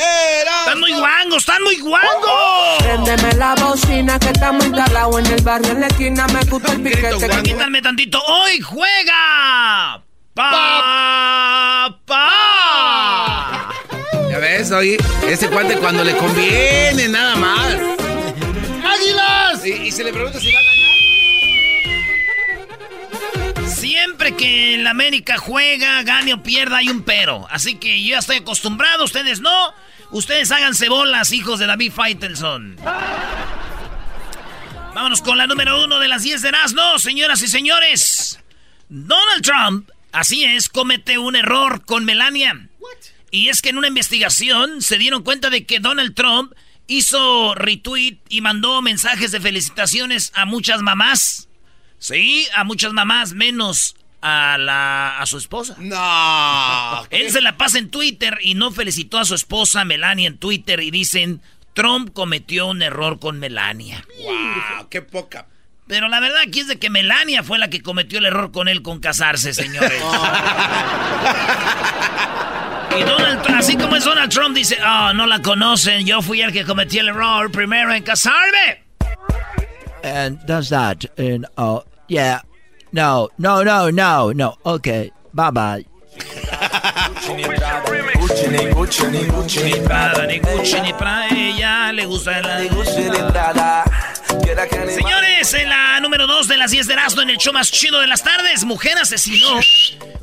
¡Están muy guangos! ¡Están muy guangos! Préndeme la bocina que estamos instalados en el barrio en la esquina. Me gusta el piquete. Quítame tantito. ¡Hoy juega! ¡Pa! ¡Pa! Ya ves, oye, ese cuate cuando le conviene, nada más. ¡Águilas! Y, y se le pregunta si va a ganar. Siempre que el América juega, gane o pierda, hay un pero. Así que yo ya estoy acostumbrado, ustedes no. Ustedes háganse bolas, hijos de David Faitelson. Vámonos con la número uno de las 10 de no, señoras y señores. Donald Trump, así es, comete un error con Melania. Y es que en una investigación se dieron cuenta de que Donald Trump hizo retweet y mandó mensajes de felicitaciones a muchas mamás. Sí, a muchas mamás, menos a la a su esposa. No. Él se la pasa en Twitter y no felicitó a su esposa Melania en Twitter y dicen Trump cometió un error con Melania. Wow, qué poca. Pero la verdad aquí es de que Melania fue la que cometió el error con él con casarse, señores. y Donald Trump, así como es Donald Trump, dice, oh, no la conocen, yo fui el que cometió el error primero en casarme. And does that, and uh, yeah, no, no, no, no, no. Okay, bye bye. Ni Prada, ni Gucci, ni para ella le gusta la... Señores, en la número 2 de las 10 de Erasmo en el show más chido de las tardes, mujer asesinó.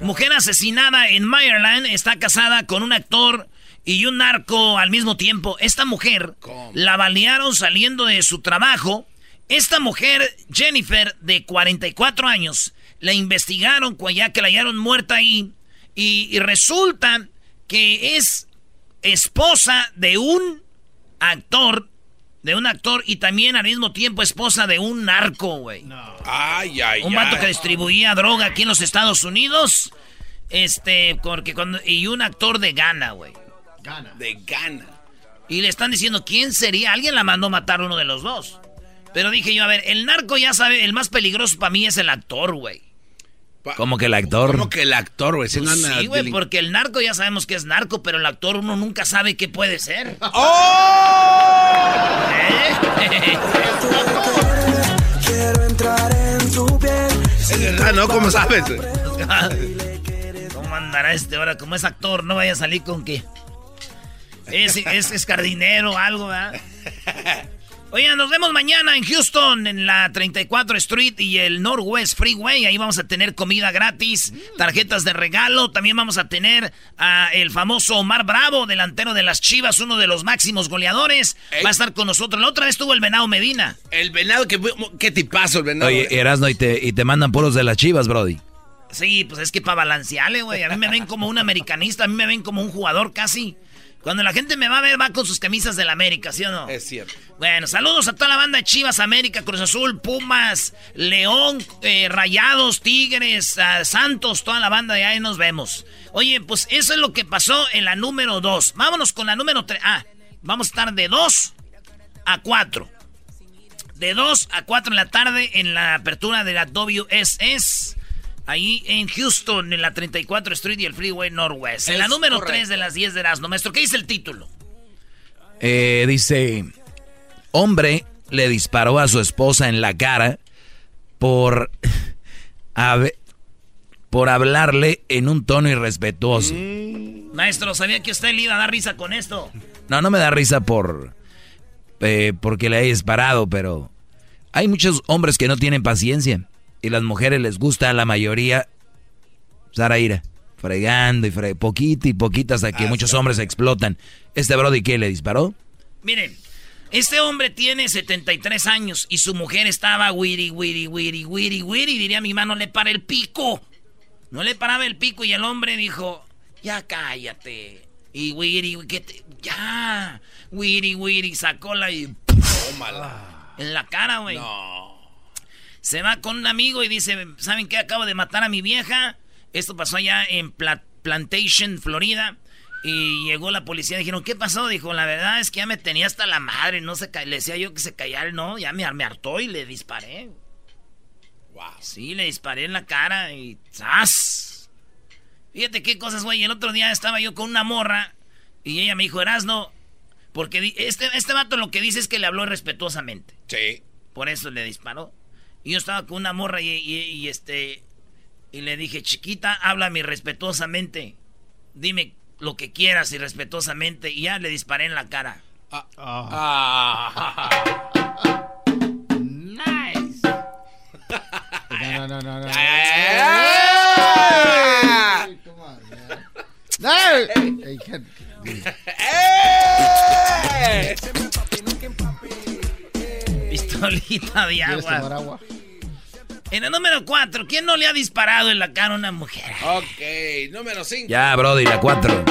Mujer asesinada en Maryland está casada con un actor y un narco al mismo tiempo. Esta mujer la balearon saliendo de su trabajo. Esta mujer, Jennifer, de 44 años, la investigaron ya que la hallaron muerta ahí. Y, y resulta que es esposa de un actor, de un actor y también al mismo tiempo esposa de un narco, güey. Ay, ay, Un vato ay. que distribuía droga aquí en los Estados Unidos. Este, porque cuando. Y un actor de Ghana, güey. De gana. Y le están diciendo quién sería. Alguien la mandó matar uno de los dos. Pero dije yo, a ver, el narco ya sabe, el más peligroso para mí es el actor, güey. ¿Cómo que el actor? ¿Cómo que el actor, güey? Pues sí, güey, porque el narco ya sabemos que es narco, pero el actor uno nunca sabe qué puede ser. ¡Oh! ¿Eh? Es verdad, ¿no? ¿Cómo sabes? ¿Cómo andará este ahora? Como es actor, no vaya a salir con que... Es, es, es jardinero o algo, ¿verdad? Oigan, nos vemos mañana en Houston, en la 34 Street y el Northwest Freeway. Ahí vamos a tener comida gratis, tarjetas de regalo. También vamos a tener a el famoso Omar Bravo, delantero de las Chivas, uno de los máximos goleadores. Va a estar con nosotros. La otra vez tuvo el Venado Medina. El venado, que, qué tipazo el venado. Oye, Erasno, y te, y te mandan puros de las chivas, Brody. Sí, pues es que para balancearle, güey. A mí me ven como un americanista, a mí me ven como un jugador casi. Cuando la gente me va a ver, va con sus camisas del América, ¿sí o no? Es cierto. Bueno, saludos a toda la banda de Chivas, América, Cruz Azul, Pumas, León, eh, Rayados, Tigres, ah, Santos, toda la banda de ahí nos vemos. Oye, pues eso es lo que pasó en la número 2. Vámonos con la número 3. Ah, Vamos a estar de 2 a 4. De 2 a 4 en la tarde en la apertura de la WSS. Ahí en Houston, en la 34 Street y el Freeway Northwest. En la número 3 de las 10 de Erasmo. Maestro, ¿qué dice el título? Eh, dice, hombre le disparó a su esposa en la cara por, por hablarle en un tono irrespetuoso. Mm. Maestro, ¿sabía que usted le iba a dar risa con esto? No, no me da risa por eh, porque le haya disparado, pero hay muchos hombres que no tienen paciencia y las mujeres les gusta a la mayoría usar ira, fregando y fregando, poquito y poquito hasta que ah, muchos hombres explotan. ¿Este Brody qué le disparó? Miren, este hombre tiene 73 años y su mujer estaba wiri, wiri, wiri, wiri, wiri. Diría mi mano, le para el pico. No le paraba el pico y el hombre dijo, ya cállate. Y wiri, que te, ya. Wiri, wiri, sacó la y... Tómala. En la cara, güey. No. Se va con un amigo y dice, ¿saben qué? Acabo de matar a mi vieja. Esto pasó allá en Plantation, Florida. Y llegó la policía, dijeron, ¿qué pasó? Dijo, la verdad es que ya me tenía hasta la madre, no se le decía yo que se callara, no, ya me, me hartó y le disparé. Wow. Sí, le disparé en la cara y ¡zas! Fíjate qué cosas, güey. El otro día estaba yo con una morra y ella me dijo, Erasno, porque este, este vato lo que dice es que le habló respetuosamente. Sí. Por eso le disparó. Y yo estaba con una morra y, y este... Y le dije, chiquita, háblame respetuosamente. Dime lo que quieras y respetuosamente. Y ya le disparé en la cara. Ah. Ah. nice. No, no, no, no. Pistolita de agua. En el número 4, ¿quién no le ha disparado en la cara a una mujer? Ok, número 5. Ya, Brody, la 4.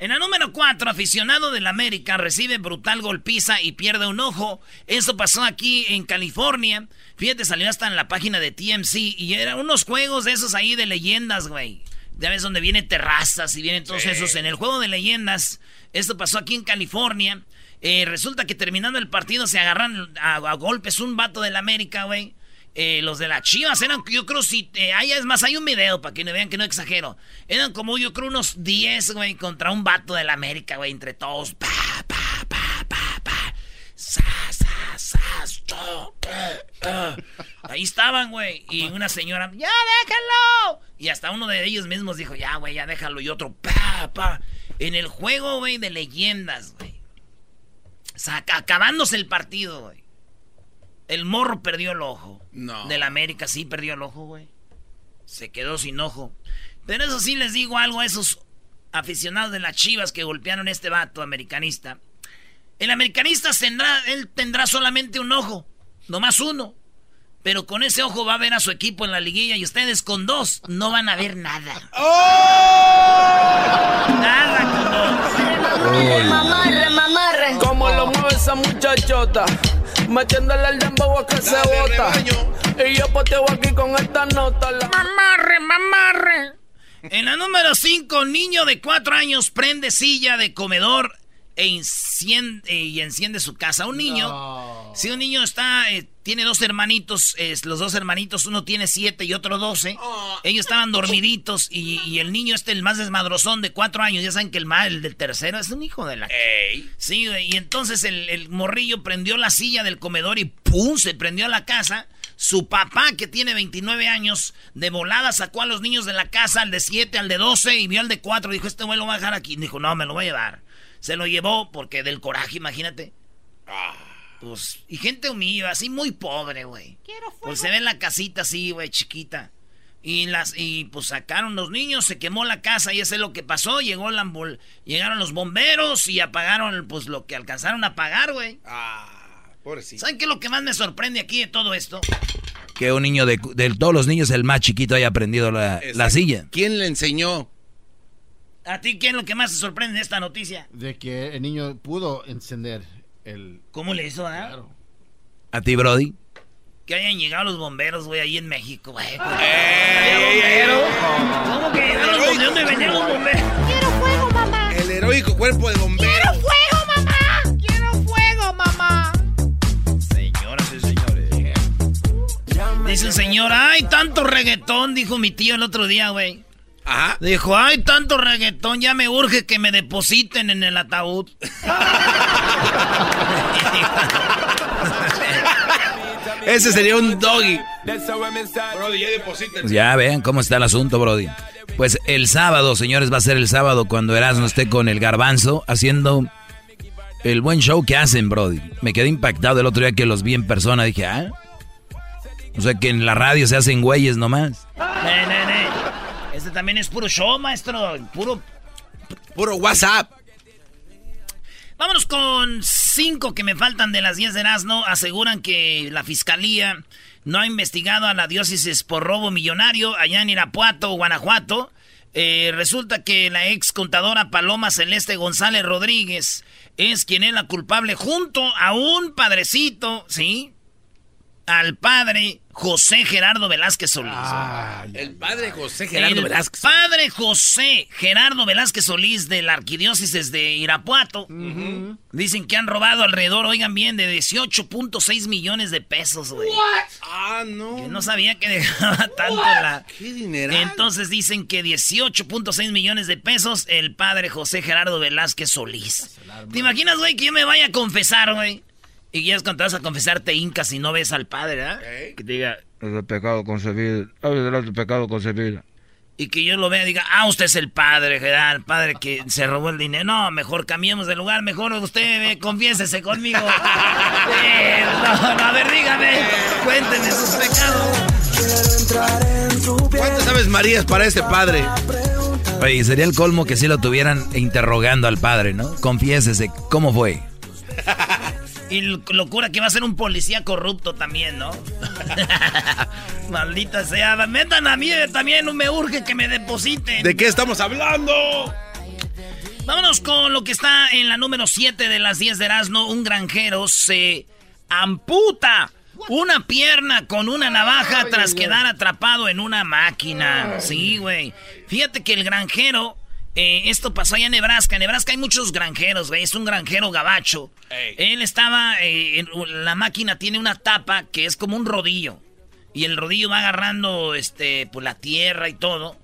En el número 4, aficionado del América recibe brutal golpiza y pierde un ojo. Eso pasó aquí en California. Fíjate, salió hasta en la página de TMC y eran unos juegos de esos ahí de leyendas, güey. Ya ves donde vienen terrazas y vienen todos esos. En el juego de leyendas, esto pasó aquí en California. Eh, resulta que terminando el partido se agarran a, a golpes un vato del América, güey. Eh, los de las chivas eran, yo creo, si eh, hay, es más, hay un video para que no vean que no exagero. Eran como, yo creo, unos 10, güey, contra un vato de la América, güey, entre todos. Pa, pa, pa, pa, pa. Ahí estaban, güey. Y una señora, ¡ya déjalo! Y hasta uno de ellos mismos dijo, ya, güey, ya déjalo. Y otro, pa, pa. En el juego, güey, de leyendas, güey. acabándose el partido, güey. El morro perdió el ojo. No. Del América sí perdió el ojo, güey. Se quedó sin ojo. Pero eso sí les digo algo a esos aficionados de las chivas que golpearon a este vato americanista. El americanista tendrá, él tendrá solamente un ojo, no más uno. Pero con ese ojo va a ver a su equipo en la liguilla y ustedes con dos no van a ver nada. ¡Oh! Nada con dos. Mamarre, mamarre. ¿Cómo lo mueve esa muchachota? Metiéndole el dembow a que se bota. Y yo poteo aquí con esta nota. Mamarre, mamarre. En la número 5, niño de 4 años prende silla de comedor e enciende, y enciende su casa. Un niño, si un niño está, eh, tiene dos hermanitos, los dos hermanitos, uno tiene siete y otro doce. Oh. Ellos estaban dormiditos y, el niño este, el más desmadrozón de cuatro años, ya saben que el mal, el del tercero, es un hijo de la... Sí, y entonces el, el, morrillo prendió la silla del comedor y ¡pum! se prendió a la casa. Su papá, que tiene 29 años, de volada sacó a los niños de la casa, al de 7, al de 12, y vio al de 4. Dijo, este güey lo va a dejar aquí. Dijo, no, me lo voy a llevar. Se lo llevó porque del coraje, imagínate. Ah. Pues, y gente humilde, así muy pobre, güey. Pues se ve en la casita así, güey, chiquita. Y las y pues sacaron los niños, se quemó la casa y eso es lo que pasó. Llegó la llegaron los bomberos y apagaron pues lo que alcanzaron a apagar, güey. Ah, pobrecito. ¿Saben qué es lo que más me sorprende aquí de todo esto? Que un niño de, todos los niños, el más chiquito, haya aprendido la, la silla. ¿Quién le enseñó? ¿A ti qué es lo que más te sorprende de esta noticia? De que el niño pudo encender el... ¿Cómo le hizo, ah? Claro. ¿A ti, Brody? Que hayan llegado los bomberos, güey, ahí en México, güey. bomberos? ¿Cómo que llegaron los bomberos? ¿De dónde venían los bomberos? Quiero fuego, mamá. El heroico cuerpo de bomberos. ¡Quiero fuego, mamá! ¡Quiero fuego, mamá! Señoras y señores. Yeah. Dice el señor, ay, tanto reggaetón, dijo mi tío el otro día, güey. Ajá. Dijo, ay, tanto reggaetón, ya me urge que me depositen en el ataúd. Ese sería un doggy. Brody, ya depositen. Ya vean cómo está el asunto, Brody. Pues el sábado, señores, va a ser el sábado cuando Erasmo esté con el garbanzo haciendo el buen show que hacen, Brody. Me quedé impactado el otro día que los vi en persona. Dije, ah. O sea que en la radio se hacen güeyes nomás. Ne, ne, ne. Este también es puro show, maestro. Puro. Puro WhatsApp. Vámonos con cinco que me faltan de las 10 de Erasmo. Aseguran que la fiscalía no ha investigado a la diócesis por robo millonario allá en Irapuato, Guanajuato. Eh, resulta que la ex contadora Paloma Celeste González Rodríguez es quien es la culpable junto a un padrecito, ¿sí? Al padre José Gerardo Velázquez Solís. Ah, el padre José Gerardo el Velázquez. Padre José Gerardo Velázquez Solís de la arquidiócesis de Irapuato. Dicen que han robado alrededor, oigan bien, de 18.6 millones de pesos, güey. Ah, no. Que no sabía que dejaba tanto la. ¿Qué dinero? Entonces dicen que 18.6 millones de pesos el padre José Gerardo Velázquez Solís. ¿Te imaginas, güey, que yo me vaya a confesar, güey? Y ya es cuando te vas a confesar te hincas si no ves al padre, ¿verdad? Que te diga, Es el pecado concebido. Es el pecado concebido. y que yo lo vea y diga, ah, usted es el padre, Gerardo, el padre que se robó el dinero. No, mejor cambiemos de lugar, mejor usted eh, confiésese conmigo. Eh, no, no, a ver, dígame, cuénteme sus pecados. ¿Cuántas sabes Marías para ese padre? Oye, sería el colmo que si lo tuvieran interrogando al padre, ¿no? Confiésese, ¿cómo fue? Y locura que va a ser un policía corrupto también, ¿no? Maldita sea, metan a mí eh, también, me urge que me depositen. ¿De qué estamos hablando? Vámonos con lo que está en la número 7 de las 10 de Erasmo. Un granjero se amputa una pierna con una navaja tras quedar atrapado en una máquina. Sí, güey. Fíjate que el granjero, eh, esto pasó allá en Nebraska. En Nebraska hay muchos granjeros, güey. Es un granjero gabacho. Él estaba, eh, en, la máquina tiene una tapa que es como un rodillo. Y el rodillo va agarrando, este, pues la tierra y todo.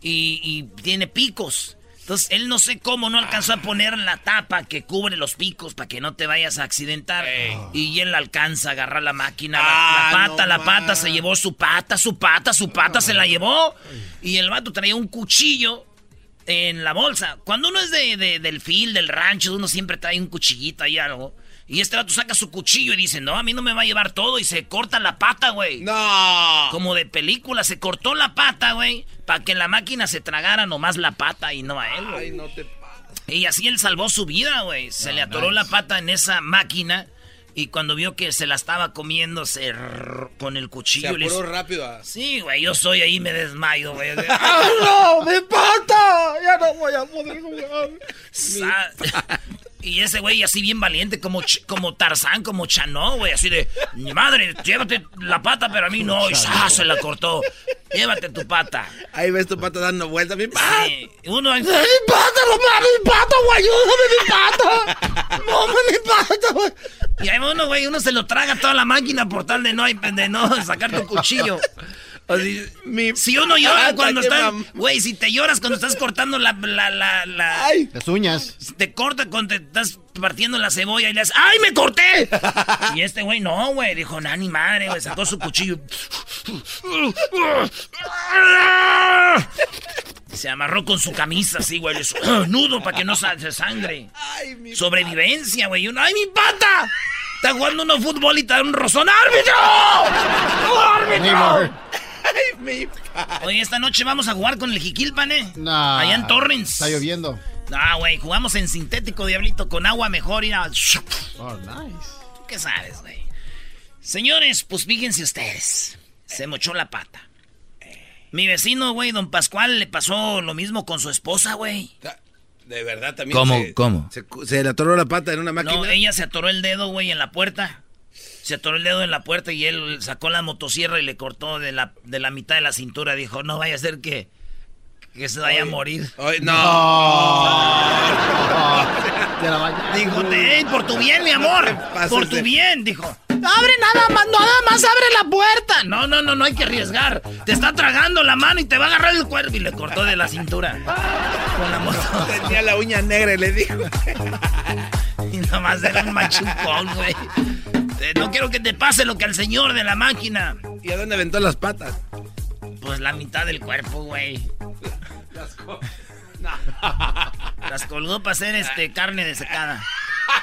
Y, y tiene picos. Entonces, él no sé cómo no alcanzó a poner la tapa que cubre los picos para que no te vayas a accidentar. Y él alcanza a agarrar la máquina. la- Ah, la, pata, no la pata, se llevó su pata, su pata, su pata, se la llevó. Y el vato traía un cuchillo en la bolsa. Cuando uno es de, de- del fil, del rancho, uno siempre trae un cuchillito ahí algo. Y este vato saca su cuchillo y dice, no, a mí no me va a llevar todo. Y se corta la pata, güey. No. Como de película, se cortó la pata, güey. Para que la máquina se tragara nomás la pata y no a él, güey. Ay, no te Y así él salvó su vida, güey. Se le atoró la pata en esa máquina. Y cuando vio que se la estaba comiendo, se con el Se cuchillo le apuró rápido. a- Sí, güey, yo soy ahí, me desmayo, güey. ¡Ah, no! ¡Mi pata! ¡Ya no voy a poder jugar! Sa- Y ese güey así bien valiente, como, como Tarzán, como Chanó, güey, así de, mi madre, llévate la pata, pero a mí no, y se la cortó. Llévate tu pata. Ahí ves tu pata dando vueltas. ¡Mi pata! Sí, Uno ¡Mi pata, no mi pata, güey! ¡Ayúdame, mi pata! ¡No, mi pata, güey! Y ahí uno, güey, uno se lo traga toda la máquina por tal de no, de no sacar tu cuchillo. Así, si uno llora pata, cuando estás, güey, si te lloras cuando estás cortando la, la, la, la- ¡Ay! Las uñas. te corta cuando te estás partiendo la cebolla y le haces, ¡ay, me corté! Y este güey, no, güey, dijo, no, ni madre, güey, sacó su cuchillo. Se amarró con su camisa así, güey, hizo, nudo para que no sa- se sangre. ¡Ay, mi Sobrevivencia, güey. uno, ¡Ay, mi pata! Está jugando uno fútbol y te da un rozón. ¡Árbitro! ¡Árbitro! Neymar. ¡Ay, mi pata! Oye, esta noche vamos a jugar con el Jiquilpan, ¿eh? Nah, Allá en Torrens. Está lloviendo. Ah, güey, jugamos en sintético, diablito, con agua mejor. Y Oh, nice. ¿Tú qué sabes, güey? Señores, pues fíjense ustedes. Se mochó la pata. Mi vecino, güey, don Pascual, le pasó lo mismo con su esposa, güey. De verdad también. ¿Cómo? se- ¿Cómo? Se, se le atoró la pata en una máquina. No, ella se atoró el dedo, güey, en la puerta. Se atoró el dedo en la puerta y él sacó la motosierra y le cortó de la, de la mitad de la cintura. Dijo, no vaya a ser que, que se vaya a morir. Ay, no. Ya la vaya. Dijo, "Ey, por tu bien, mi amor. Por tu de- bien, dijo. Abre nada más, nada más abre la puerta. No, no, no, no hay que arriesgar. Te está tragando la mano y te va a agarrar el cuerpo. Y le cortó de la cintura. Con la moto. Tenía la uña negra y le dijo. y nomás era un machucón, güey. Eh, no quiero que te pase lo que al señor de la máquina. ¿Y a dónde aventó las patas? Pues la mitad del cuerpo, güey. Las, las colgó para hacer este carne desecada.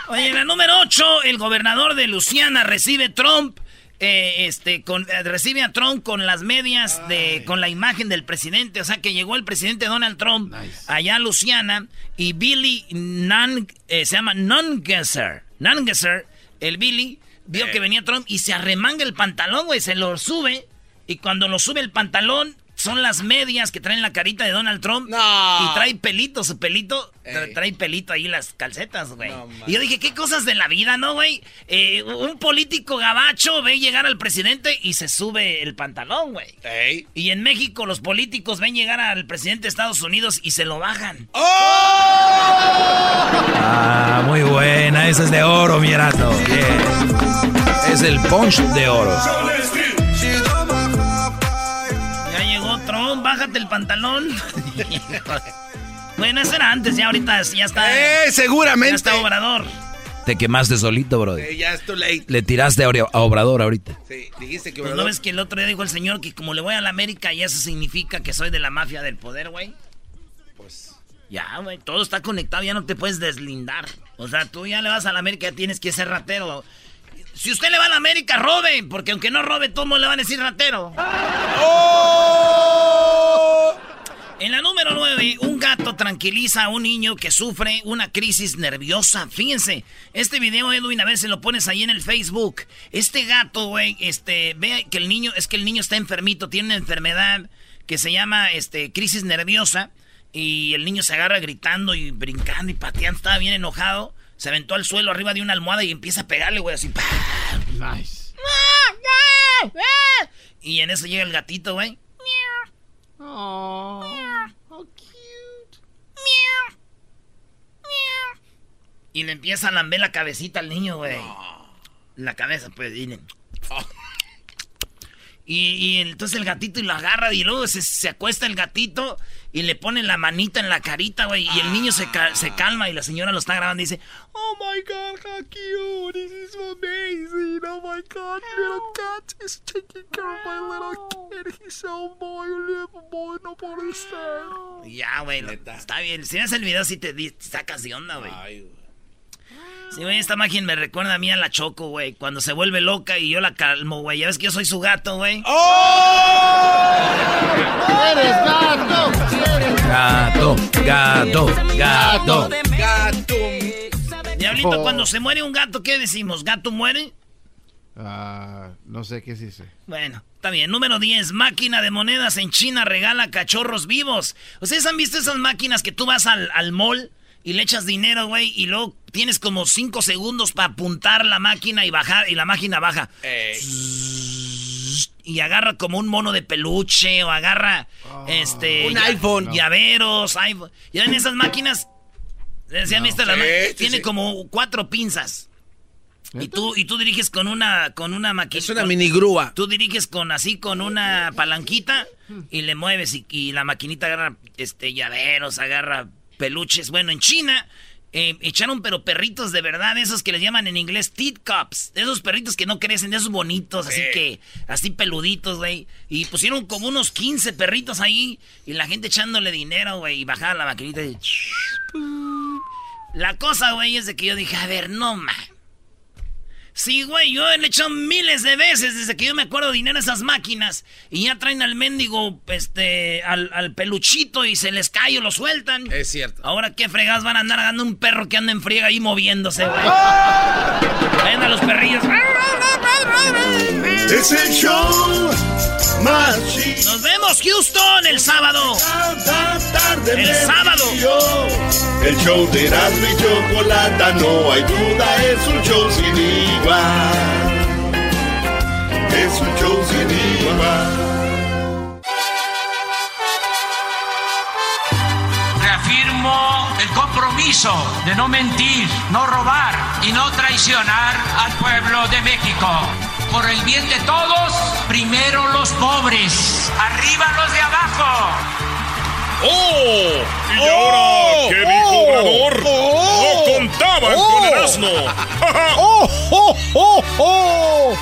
Oye, en la número 8, el gobernador de Luciana recibe Trump. Eh, este, con, eh, recibe a Trump con las medias de, con la imagen del presidente, o sea que llegó el presidente Donald Trump allá a Luciana y Billy Nan, se llama Nungesser, Nungesser, el Billy vio que venía Trump y se arremanga el pantalón, güey, se lo sube. Y cuando lo sube el pantalón, son las medias que traen la carita de Donald Trump. Y trae pelito, su pelito. Trae pelito ahí las calcetas, güey. y yo dije, qué cosas de la vida, ¿no, güey? Eh, un político gabacho ve llegar al presidente y se sube el pantalón, güey. Y en México los políticos ven llegar al presidente de Estados Unidos y se lo bajan. ¡Oh! Ah, muy buena. Esa es de oro, mi Bien. Es el punch de oro. Bájate el pantalón. bueno, eso era antes, ya ahorita ya está. ¡Eh, seguramente! Ya está Obrador. Te quemaste solito, bro. Sí, ya es too late. Le tiraste a Obrador ahorita. Sí, dijiste que Pues no ves que el otro día dijo el señor que como le voy a la América y eso significa que soy de la mafia del poder, güey. Pues. Ya, güey, todo está conectado, ya no te puedes deslindar. O sea, tú ya le vas a la América, ya tienes que ser ratero. Si usted le va a la América, robe, porque aunque no robe, todos le van a decir ratero. En la número 9, un gato tranquiliza a un niño que sufre una crisis nerviosa. Fíjense, este video, Edwin, a ver si lo pones ahí en el Facebook. Este gato, güey, este, ve que el niño, es que el niño está enfermito, tiene una enfermedad que se llama, este, crisis nerviosa. Y el niño se agarra gritando y brincando y pateando, estaba bien enojado. Se aventó al suelo arriba de una almohada y empieza a pegarle, güey, así. Nice. Y en eso llega el gatito, güey. Oh, how cute. Y le empieza a lamber la cabecita al niño, güey. La cabeza, pues, y, le- y, y entonces el gatito y lo agarra y luego se, se acuesta el gatito y le pone la manita en la carita, güey. Y el niño se, se calma y la señora lo está grabando y dice, Oh my God, how cute. This is amazing. Oh my God, little cat is taking care of my little kid. He's so boy, little boy, no puede ser. Ya, güey, está bien. Si ves el video, sí te, di- te sacas de onda, güey. Sí, güey, esta máquina me recuerda a mí a la Choco, güey. Cuando se vuelve loca y yo la calmo, güey. Ya ves que yo soy su gato, güey. ¡Eres gato! ¡Eres Gato, gato, gato. Gato. Diablito, Oh. cuando se muere un gato, ¿qué decimos? ¿Gato muere? Ah, no sé qué dice. Bueno, está bien. Número 10. Máquina de monedas en China regala cachorros vivos. ¿Ustedes han visto esas máquinas que tú vas al, al mall y le echas dinero, güey? Y luego tienes como 5 segundos para apuntar la máquina y bajar. Y la máquina baja. Y agarra como un mono de peluche o agarra este Un ya- iPhone. llaveros, iPhone. Ya en esas máquinas, ¿se han visto las Sí, sí, Tiene sí. como cuatro pinzas. Y tú, y tú diriges con una, con una máquina. Es una mini grúa. Tú diriges con así con una palanquita y le mueves y, y la maquinita agarra este llaveros, agarra peluches. Bueno, en China eh, echaron pero perritos de verdad, esos que les llaman en inglés tit cups, esos perritos que no crecen, esos bonitos, así que así peluditos, güey. Y pusieron como unos 15 perritos ahí y la gente echándole dinero, güey, y bajaba la maquinita y la cosa, güey, es de que yo dije, a ver, no, ma. Sí, güey, yo le he hecho miles de veces desde que yo me acuerdo dinero a esas máquinas. Y ya traen al mendigo, este, al, al peluchito y se les cae o lo sueltan. Es cierto. Ahora qué fregadas van a andar dando un perro que anda en friega ahí moviéndose, güey. Vayan a los perrillos. Es el show más chido. Nos vemos, Houston, el sábado. Cada tarde El sábado. río. El show de Erasmo y Chocolata, no hay duda, es un show sin igual. Es un show sin igual. Reafirmo el compromiso de no mentir, no robar y no traicionar al pueblo de México. Por el bien de todos, primero los pobres, arriba los de abajo. ¡Oh! ¿Y ¡Oh! ahora qué dijo ¡Oh! Obrador? ¡Oh! ¡No contaban ¡Oh! con el asno! ¡Oh, oh, oh, oh!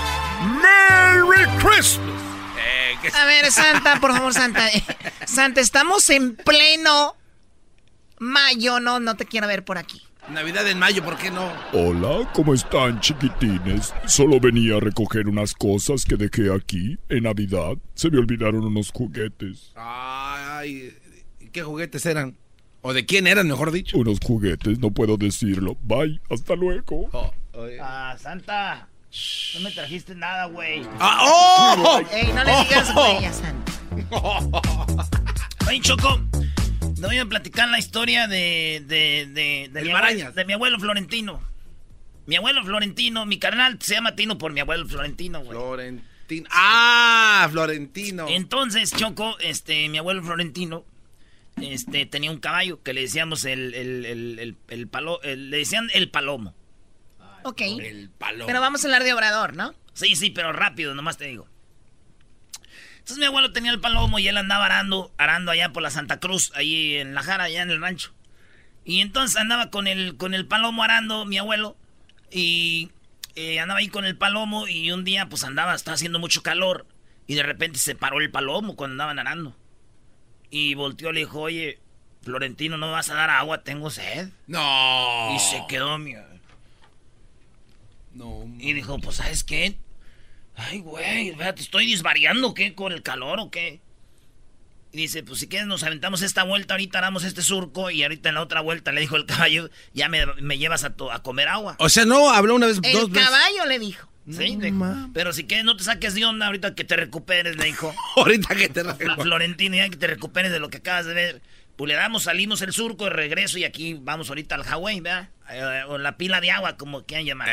¡Merry Christmas! A ver, Santa, por favor, Santa. Santa, estamos en pleno mayo. No, no te quiero ver por aquí. Navidad en mayo, ¿por qué no? Hola, ¿cómo están chiquitines? Solo venía a recoger unas cosas que dejé aquí en Navidad. Se me olvidaron unos juguetes. Ay, ¿qué juguetes eran? ¿O de quién eran, mejor dicho? Unos juguetes, no puedo decirlo. Bye, hasta luego. Ah, Santa. No me trajiste nada, güey. Ah, ¡Oh! Ey, no le digas güey a Santa. Oye, Choco, te voy a platicar la historia de, de, de, de, mi Marañas. abuelo, de mi abuelo Florentino. Mi abuelo Florentino, mi carnal se llama Tino por mi abuelo Florentino, güey. Florentino. ¡Ah! Florentino. Entonces, Choco, este, mi abuelo Florentino, este, tenía un caballo que le decíamos el, el, el, el, el palo, el- le decían el palomo. Ok. El palomo. Pero vamos a hablar de Obrador, ¿no? Sí, sí, pero rápido, nomás te digo. Entonces mi abuelo tenía el palomo y él andaba arando, arando allá por la Santa Cruz, ahí en la Jara, allá en el rancho. Y entonces andaba con el, con el palomo arando, mi abuelo, y eh, andaba ahí con el palomo y un día pues andaba, estaba haciendo mucho calor y de repente se paró el palomo cuando andaban arando. Y volteó y le dijo, oye, Florentino, ¿no me vas a dar agua? Tengo sed. No. Y se quedó mi... No. Y dijo, pues, ¿sabes qué? Ay, güey, vea, ¿te estoy disvariando, qué? ¿Con el calor o qué? Y dice, pues si quieres nos aventamos esta vuelta, ahorita damos este surco y ahorita en la otra vuelta le dijo el caballo, ya me, me llevas a, to- a comer agua. O sea, no, habló una vez, el dos veces. caballo le dijo. Sí, No pero si quieres no te saques de onda ahorita que te recuperes, le dijo. Ahorita que te Fl- Florentino, ya que te recuperes de lo que acabas de ver. Pues le damos, salimos el surco de regreso y aquí vamos ahorita al Hawái, ¿verdad? Eh, o la pila de agua, como quieran llamar.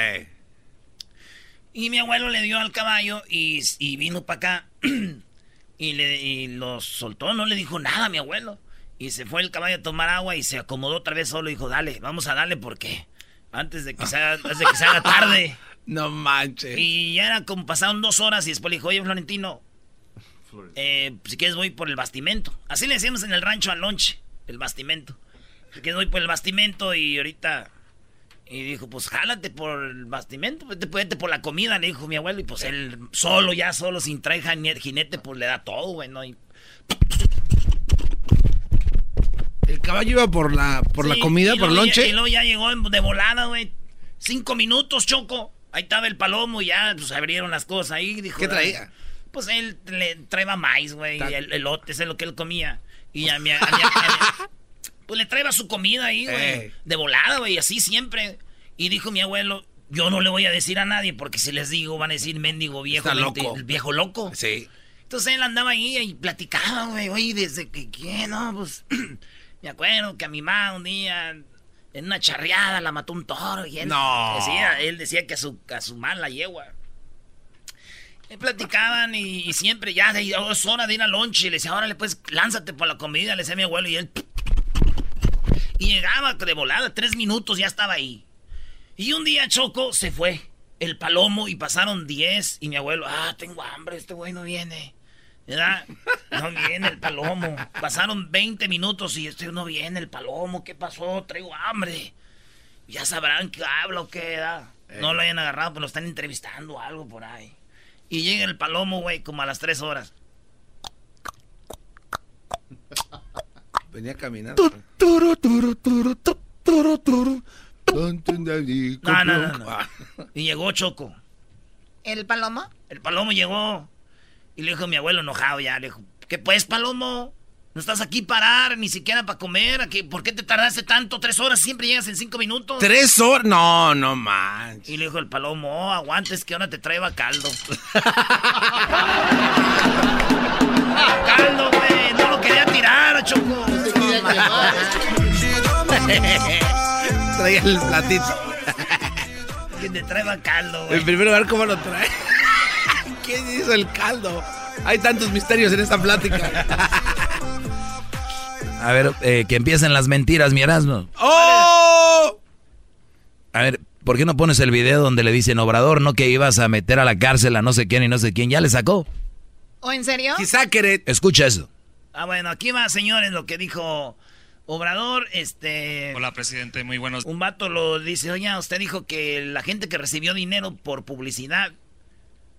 Y mi abuelo le dio al caballo y, y vino para acá. y, le, y lo soltó, no le dijo nada a mi abuelo. Y se fue el caballo a tomar agua y se acomodó otra vez solo. Dijo, dale, vamos a darle porque antes de que se haga, antes de que se haga tarde. No manches. Y ya era como pasaron dos horas y después le dijo, oye, Florentino, eh, si quieres voy por el bastimento. Así le decíamos en el rancho al lonche, el bastimento. Si quieres voy por el bastimento y ahorita... Y dijo, pues jálate por el bastimento, vete, vete por la comida, le dijo mi abuelo. Y pues él solo, ya solo, sin traer jine- jinete, pues le da todo, güey, ¿no? Y- El caballo iba por la, por la comida, por lonche. Y luego ya llegó de volada, güey. Cinco minutos, Choco. Ahí estaba el palomo y ya, pues abrieron las cosas ahí. Dijo, ¿Qué traía? Pues él le traía maíz, güey, el elote, ese es lo que él comía. Y a mi, a mi- a mi- pues le traía su comida ahí, güey, Eh. de volada, güey, así siempre. Y dijo mi abuelo, yo no le voy a decir a nadie porque si les digo van a decir mendigo viejo, Está loco. el viejo loco. Sí. Entonces él andaba ahí y platicaba, güey, oye, desde que, ¿qué? No, pues, me acuerdo que a mi mamá un día, en una charreada, la mató un toro. Y él No. decía, él decía que a su, a su mamá la yegua. Y platicaban y, y siempre ya de, oh, es hora de ir al lunch y le decía, órale, pues, lánzate por la comida, le decía a mi abuelo y él... Y llegaba de volada, tres minutos, ya estaba ahí. Y un día Choco se fue, el palomo, y pasaron diez, y mi abuelo, ah, tengo hambre, este güey no viene. ¿Verdad? No viene el palomo. Pasaron 20 minutos y este no viene el palomo. ¿Qué pasó? Traigo hambre. Ya sabrán que habla o qué, ¿verdad? No lo hayan agarrado, pero lo están entrevistando o algo por ahí. Y llega el palomo, güey, como a las 3 horas. Venía caminando. No, no, no, no. Y llegó Choco. ¿El palomo? El palomo llegó. Y le dijo a mi abuelo enojado ya. Le dijo, ¿qué pues, palomo? No estás aquí parar, ni siquiera para comer. ¿A qué- ¿Por qué te tardaste tanto? Tres horas, siempre llegas en cinco minutos. ¿Tres horas? No, no manches. Y le dijo el palomo, oh, aguantes que ahora te traeba caldo. caldo, güey. No lo quería tirar, Choco. Traía el platito. que te traeba caldo, güey. El primero a ver cómo lo trae. ¿Quién hizo el caldo? Hay tantos misterios en esta plática. A ver, eh, que empiecen las mentiras, mi Erasmo. ¡Oh! A ver, ¿por qué no pones el video donde le dicen Obrador, no que ibas a meter a la cárcel a no sé quién y no sé quién? Ya le sacó. ¿O en serio? Quizá querer. Escucha eso. Ah, bueno, aquí va, señores, lo que dijo Obrador, este... Hola, presidente, muy buenos... Un vato lo dice, oye, usted dijo que la gente que recibió dinero por publicidad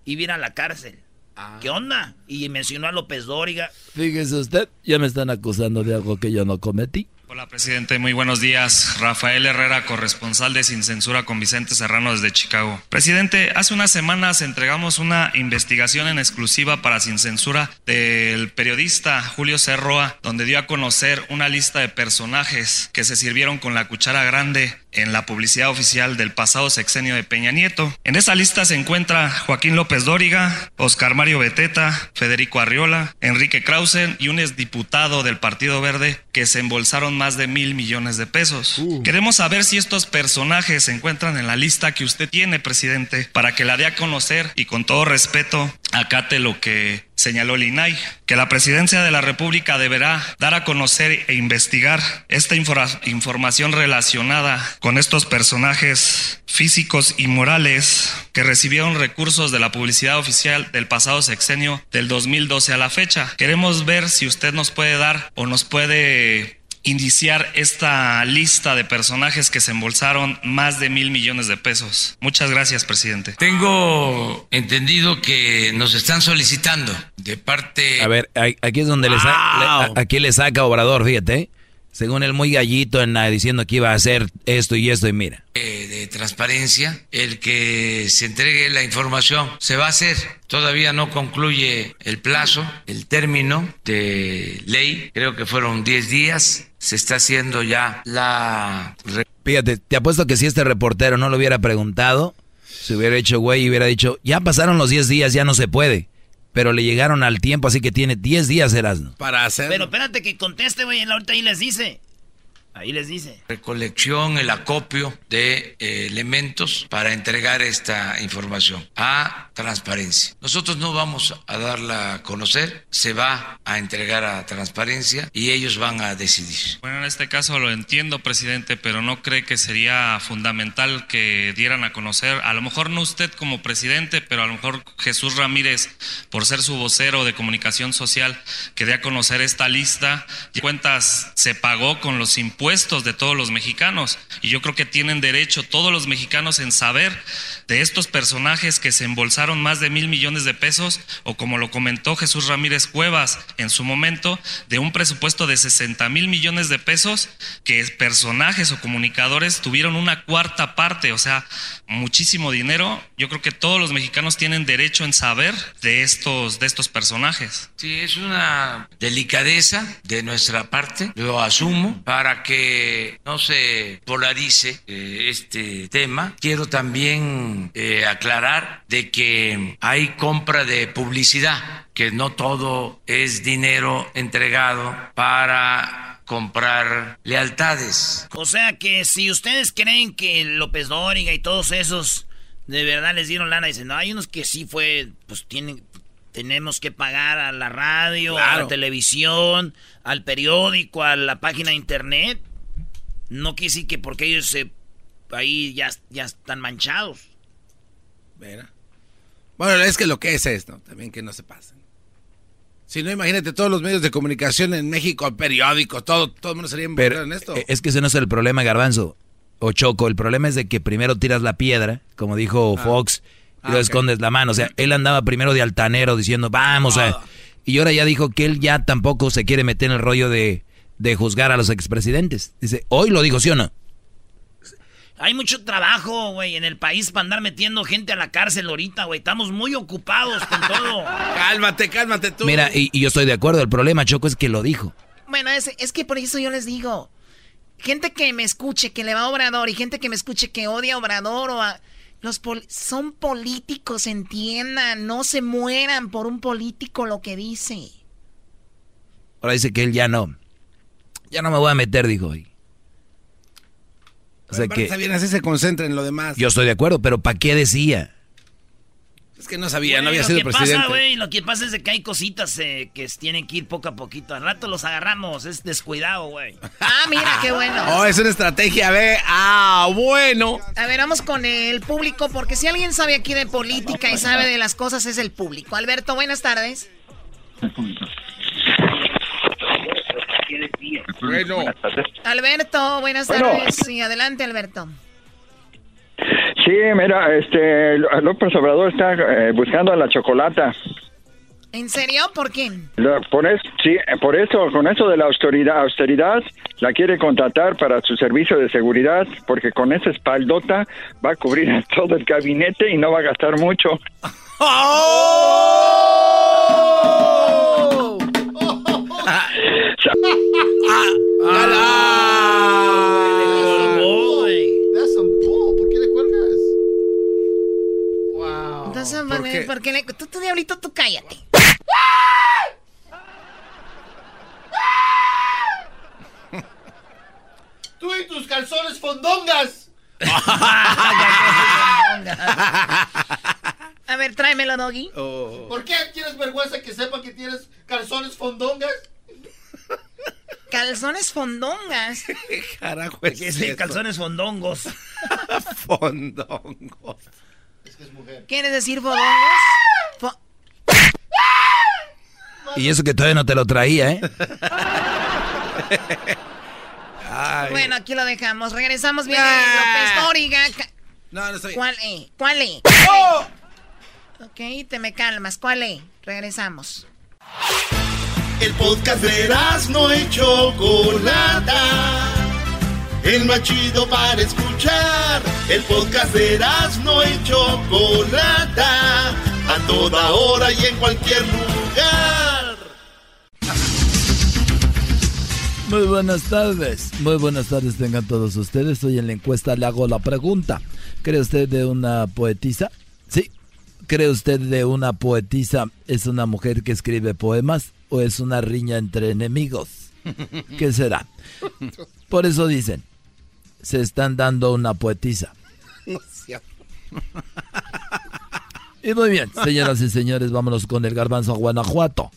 iba a ir a la cárcel. Ah. ¿Qué onda? Y mencionó a López Dóriga. Fíjese usted, ya me están acusando de algo que yo no cometí. Hola, presidente, muy buenos días. Rafael Herrera, corresponsal de Sin Censura con Vicente Serrano desde Chicago. Presidente, hace unas semanas entregamos una investigación en exclusiva para Sin Censura del periodista Julio Cerroa, donde dio a conocer una lista de personajes que se sirvieron con la cuchara grande en la publicidad oficial del pasado sexenio de Peña Nieto. En esa lista se encuentra Joaquín López Dóriga, Oscar Mario Beteta, Federico Arriola, Enrique Krausen y un exdiputado del Partido Verde que se embolsaron más de mil millones de pesos. Queremos saber si estos personajes se encuentran en la lista que usted tiene, presidente, para que la dé a conocer y con todo respeto acate lo que señaló el INAI, que la presidencia de la República deberá dar a conocer e investigar esta infora- información relacionada con estos personajes físicos y morales que recibieron recursos de la publicidad oficial del pasado sexenio del 2012 a la fecha. Queremos ver si usted nos puede dar o nos puede iniciar esta lista de personajes que se embolsaron más de mil millones de pesos. Muchas gracias, presidente. Tengo entendido que nos están solicitando de parte... A ver, aquí es donde Wow. le- a- aquí le saca Obrador, fíjate. Según él muy gallito en la- diciendo que iba a hacer esto y esto y mira. eh, de transparencia, el que se entregue la información se va a hacer. Todavía no concluye el plazo, el término de ley, creo que fueron 10 días. Se está haciendo ya la... Fíjate, te apuesto que si este reportero no lo hubiera preguntado, se hubiera hecho güey y hubiera dicho, ya pasaron los 10 días, ya no se puede. Pero le llegaron al tiempo, así que tiene 10 días, Erasmo. Para hacer. Pero espérate que conteste, güey, ahorita ahí les dice. Ahí les dice. recolección, el acopio de eh, elementos para entregar esta información a transparencia. Nosotros no vamos a darla a conocer, se va a entregar a transparencia y ellos van a decidir. Bueno, en este caso lo entiendo, presidente, pero no cree que sería fundamental que dieran a conocer, a lo mejor no usted como presidente, pero a lo mejor Jesús Ramírez, por ser su vocero de comunicación social, que dé a conocer esta lista. Y cuentas se pagó con los impuestos de todos los mexicanos. Y yo creo que tienen derecho todos los mexicanos en saber de estos personajes que se embolsaron más de mil millones de pesos, o como lo comentó Jesús Ramírez Cuevas en su momento, de un presupuesto de 60 mil millones de pesos, que personajes o comunicadores tuvieron una cuarta parte, o sea, muchísimo dinero. Yo creo que todos los mexicanos tienen derecho en saber de estos, de estos personajes. Sí, es una delicadeza de nuestra parte, lo asumo, para que no se polarice eh, este tema. Quiero también eh, aclarar de que hay compra de publicidad, que no todo es dinero entregado para comprar lealtades. O sea que si ustedes creen que López Dóriga y todos esos de verdad les dieron lana, dicen, no, hay unos que sí fue, pues tienen, tenemos que pagar a la radio, a la televisión, al periódico, a la página de internet. No quiere decir que porque ellos se, ahí ya, ya están manchados. Mira. Bueno, es que lo que es esto, también que no se pasen. Si no, imagínate todos los medios de comunicación en México, periódicos, todo, todo el mundo sería involucrado en esto. eh, es que ese no es el problema, Garbanzo. O Choco, el problema es de que primero tiras la piedra, como dijo Ah. Fox, y Ah, luego ok. escondes la mano. O sea, él andaba primero de altanero diciendo, vamos Ah. a... Y ahora ya dijo que él ya tampoco se quiere meter en el rollo de, de juzgar a los expresidentes. Dice, hoy lo dijo, ¿sí o no? Hay mucho trabajo, güey, en el país para andar metiendo gente a la cárcel ahorita, güey. Estamos muy ocupados con todo. cálmate, cálmate tú. Mira, y, y yo estoy de acuerdo, el problema, Choco, es que lo dijo. Bueno, es, es que por eso yo les digo, gente que me escuche que le va a Obrador y gente que me escuche que odia a Obrador o a... Los pol- son políticos, entiendan, no se mueran por un político lo que dice. Ahora dice que él ya no. Ya no me voy a meter, dijo hoy. O sea que Está bien, así se concentra en lo demás. yo estoy de acuerdo, pero ¿para qué decía? Es que no sabía, no había lo sido que presidente. Pasa, güey, lo que pasa es de que hay cositas eh, que tienen que ir poco a poquito. Al rato los agarramos, es descuidado, güey. Ah, mira, qué bueno. Oh, es una estrategia, ve. Ah, bueno. A ver, vamos con el público, porque si alguien sabe aquí de política y sabe de las cosas es el público. Alberto, buenas tardes. Bueno. Alberto, buenas Bueno. tardes. Sí, adelante, Alberto. Sí, mira, este, López Obrador está eh, buscando a la chocolata. ¿En serio? ¿Por qué? Por eso, sí, eh, por eso, con eso de la austeridad, austeridad, la quiere contratar para su servicio de seguridad, porque con esa espaldota va a cubrir a todo el gabinete y no va a gastar mucho. That's some bull. ¿Por qué le cuelgas? Wow. Entonces, ¿Por ¿por qué? porque le- tú, tú, diablito, tú cállate. Tú y tus calzones fondongas. A ver, tráemelo, Doggy. ¿Por qué tienes vergüenza que sepa que tienes calzones fondongas? Calzones fondongas. Carajo, Que sí, calzones fondongos. Fondongos. ¿Quieres decir fondongos? Fo- Y eso que todavía no te lo traía, ¿eh? Bueno, aquí lo dejamos. Regresamos bien. Ah. López No, no estoy. ¿Cuál E? ¿Cuál E? Ok, te me calmas. ¿Cuál E? Regresamos. El podcast de no y Chocolata. El más chido para escuchar. El podcast de no y Chocolata. A toda hora y en cualquier lugar. Muy buenas tardes, muy buenas tardes tengan todos ustedes. Hoy en la encuesta le hago la pregunta. ¿Cree usted de una poetisa? Sí. ¿Cree usted de una poetisa es una mujer que escribe poemas o es una riña entre enemigos? ¿Qué será? Por eso dicen, se están dando una poetisa. No es cierto. Y muy bien, señoras y señores, vámonos con el garbanzo a Guanajuato.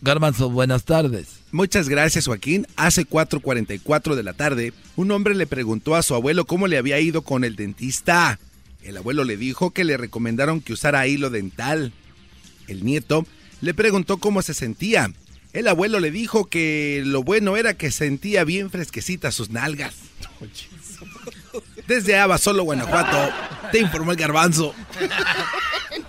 Garbanzo, buenas tardes. Muchas gracias, Joaquín. Hace 4.44 de la tarde, un hombre le preguntó a su abuelo cómo le había ido con el dentista. El abuelo le dijo que le recomendaron que usara hilo dental. El nieto le preguntó cómo se sentía. El abuelo le dijo que lo bueno era que sentía bien fresquecitas sus nalgas. Desde Abasolo, Guanajuato, te informó el garbanzo.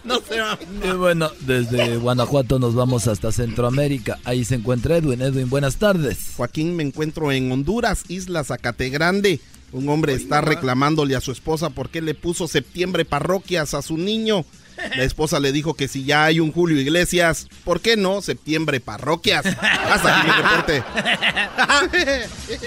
No se va. Y bueno, desde Guanajuato nos vamos hasta Centroamérica. Ahí se encuentra Edwin. Edwin, buenas tardes. Joaquín, me encuentro en Honduras, Isla Zacate Grande. Un hombre está reclamándole a su esposa por qué le puso septiembre parroquias a su niño. La esposa le dijo que si ya hay un Julio Iglesias, ¿por qué no septiembre parroquias? Hasta aquí mi reporte.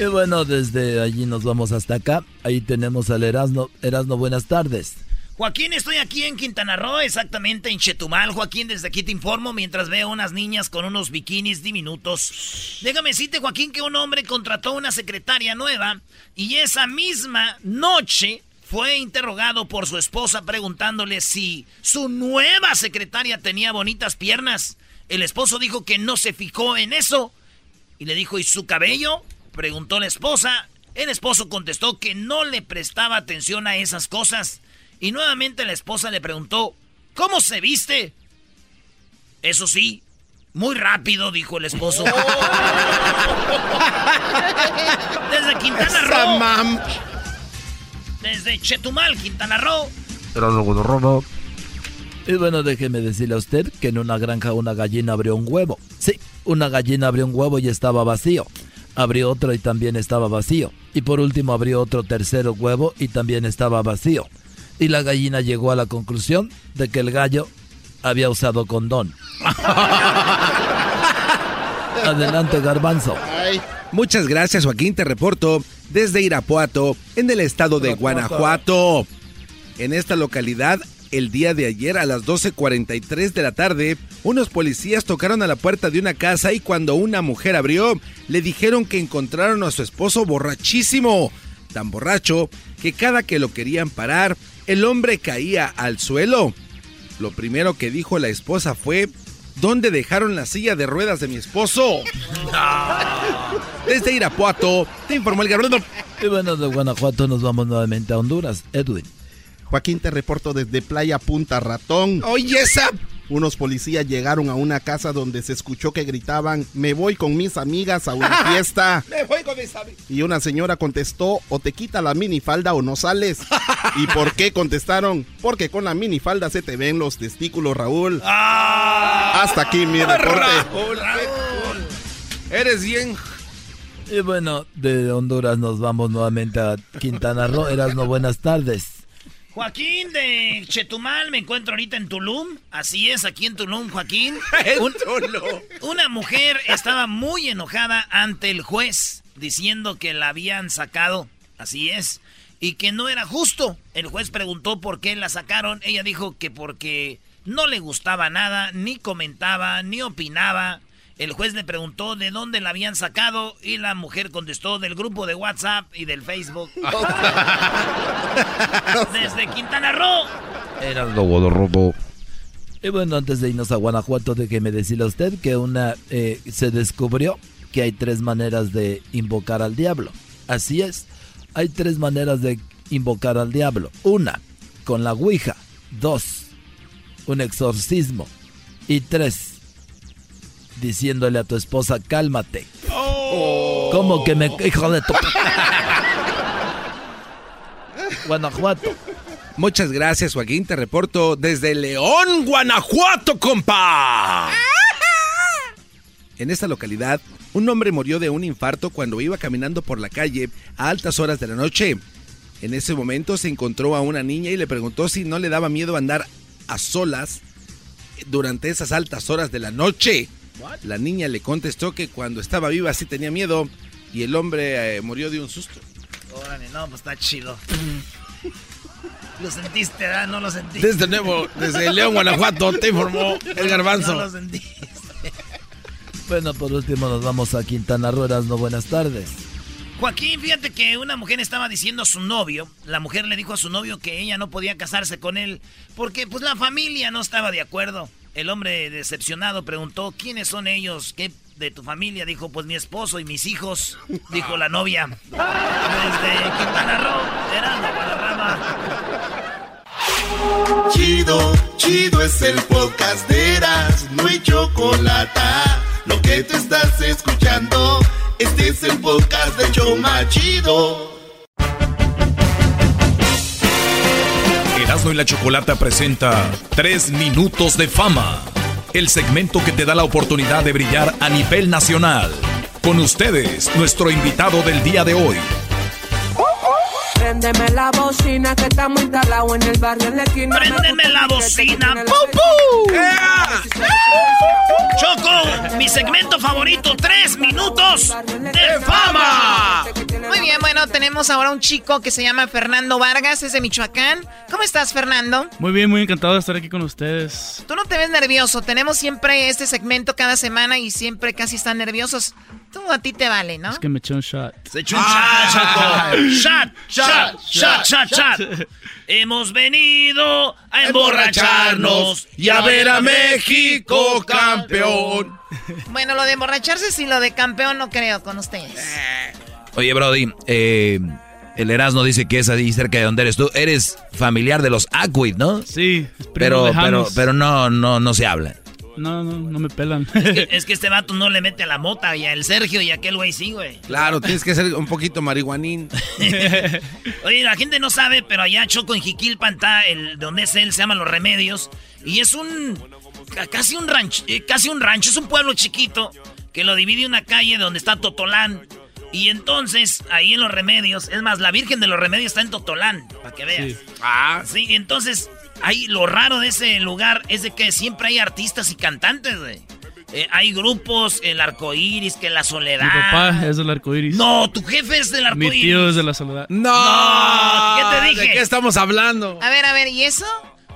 Y bueno, desde allí nos vamos hasta acá. Ahí tenemos al Erasno. Erasno, buenas tardes. Joaquín, estoy aquí en Quintana Roo, exactamente en Chetumal. Joaquín, desde aquí te informo mientras veo unas niñas con unos bikinis diminutos. Déjame decirte, Joaquín, que un hombre contrató una secretaria nueva y esa misma noche fue interrogado por su esposa preguntándole si su nueva secretaria tenía bonitas piernas. El esposo dijo que no se fijó en eso y le dijo, ¿y su cabello? Preguntó la esposa. El esposo contestó que no le prestaba atención a esas cosas. Y nuevamente la esposa le preguntó, ¿cómo se viste? Eso sí, muy rápido, dijo el esposo. Desde Quintana Roo. Desde Chetumal, Quintana Roo. Y bueno, déjeme decirle a usted que en una granja una gallina abrió un huevo. Sí, una gallina abrió un huevo y estaba vacío. Abrió otro y también estaba vacío. Y por último abrió otro tercero huevo y también estaba vacío. Y la gallina llegó a la conclusión de que el gallo había usado condón. Adelante, garbanzo. Muchas gracias, Joaquín. Te reporto desde Irapuato, en el estado de Guanajuato. En esta localidad, el día de ayer a las 12.43 de la tarde, unos policías tocaron a la puerta de una casa y cuando una mujer abrió, le dijeron que encontraron a su esposo borrachísimo. Tan borracho que cada que lo querían parar, el hombre caía al suelo. Lo primero que dijo la esposa fue, ¿dónde dejaron la silla de ruedas de mi esposo? Desde Irapuato, te informó el Garbanzo. Y bueno, de Guanajuato nos vamos nuevamente a Honduras. Edwin. Joaquín, te reporto desde Playa Punta Ratón. Oye, esa... Unos policías llegaron a una casa donde se escuchó que gritaban, me voy con mis amigas a una fiesta. Me voy con mis amigas. Y una señora contestó, o te quita la minifalda o no sales. ¿Y por qué contestaron? Porque con la minifalda se te ven los testículos, Raúl. Hasta aquí mi reporte. Raúl, Raúl. Eres bien... Y bueno, de Honduras nos vamos nuevamente a Quintana Roo. Erasno, buenas tardes. Joaquín de Chetumal, me encuentro ahorita en Tulum. Así es, aquí en Tulum, Joaquín. Un- Una mujer estaba muy enojada ante el juez, diciendo que la habían sacado. Así es. Y que no era justo. El juez preguntó por qué la sacaron. Ella dijo que porque no le gustaba nada, ni comentaba, ni opinaba. El juez le preguntó de dónde la habían sacado y la mujer contestó del grupo de WhatsApp y del Facebook. Desde Quintana Roo. Erasno Guadarrobo. Y bueno, antes de irnos a Guanajuato, déjeme decirle a usted que una eh, se descubrió que hay tres maneras de invocar al diablo. Así es, hay tres maneras de invocar al diablo. Una, con la Ouija. Dos, un exorcismo. Y tres, diciéndole a tu esposa, cálmate. ¿Cómo que me... Hijo de tu... Guanajuato. Muchas gracias, Joaquín. Te reporto desde León, Guanajuato, compa. En esta localidad, un hombre murió de un infarto cuando iba caminando por la calle a altas horas de la noche. En ese momento se encontró a una niña y le preguntó si no le daba miedo andar a solas durante esas altas horas de la noche. La niña le contestó que cuando estaba viva sí tenía miedo y el hombre eh, murió de un susto. Órale, no, pues está chido. Lo sentiste, ¿verdad? No lo sentiste. Desde nuevo, desde León, Guanajuato, te informó el garbanzo. No lo sentiste. Bueno, por último nos vamos a Quintana Roo. Erasno, buenas tardes. Joaquín, fíjate que una mujer estaba diciendo a su novio, la mujer le dijo a su novio que ella no podía casarse con él porque pues la familia no estaba de acuerdo. El hombre decepcionado preguntó, ¿quiénes son ellos? ¿Qué de tu familia? Dijo, pues mi esposo y mis hijos, dijo la novia. Desde Quintana Roo, era Chido, chido es el podcast de Eras, no hay chocolate. Lo que te estás escuchando, este es el podcast de Choma Chido. Erasmo y la Chocolata presenta 3 minutos de fama. El segmento que te da la oportunidad de brillar a nivel nacional. Con ustedes, nuestro invitado del día de hoy. Préndeme la bocina que estamos instalados en el barrio en la esquina. Préndeme la bocina. ¡Pum, pum! Choco, mi segmento favorito, tres minutos de fama. Muy bien, bueno, tenemos ahora un chico que se llama Fernando Vargas, es de Michoacán. ¿Cómo estás, Fernando? Muy bien, muy encantado de estar aquí con ustedes. Tú no te ves nervioso, tenemos siempre este segmento cada semana y siempre casi están nerviosos. Tú a ti te vale, ¿no? Es que me eché un shot. Se echó un shot, Choco. Shot, shot, shot, shot, shot. Hemos venido a emborracharnos y a ver a México campeón. Bueno, lo de emborracharse sí, lo de campeón no creo con ustedes. Oye, Brody, eh, el Erasmo dice que es ahí cerca de donde eres tú. Eres familiar de los Aquid, ¿no? Sí, pero, pero, pero no, no, no se habla. No, no, no me pelan. Es que, es que este vato no le mete a la mota y a el Sergio y a aquel güey sí, güey. Claro, tienes que ser un poquito marihuanín. Oye, la gente no sabe, pero allá Choco en Jiquilpan está, el, de donde es él, se llama Los Remedios. Y es un, ca- casi un rancho, eh, casi un rancho, es un pueblo chiquito que lo divide una calle donde está Totolán. Y entonces, ahí en Los Remedios, es más, la Virgen de los Remedios está en Totolán, para que veas. Sí. Ah, sí, entonces, ahí lo raro de ese lugar es de que siempre hay artistas y cantantes, güey. Eh, hay grupos, el arco iris, que la soledad. Mi papá es del arco iris. No, tu jefe es del arco Mi iris. tío es de la soledad. ¡No! ¿Qué te dije? ¿De qué estamos hablando? A ver, a ver, ¿y eso?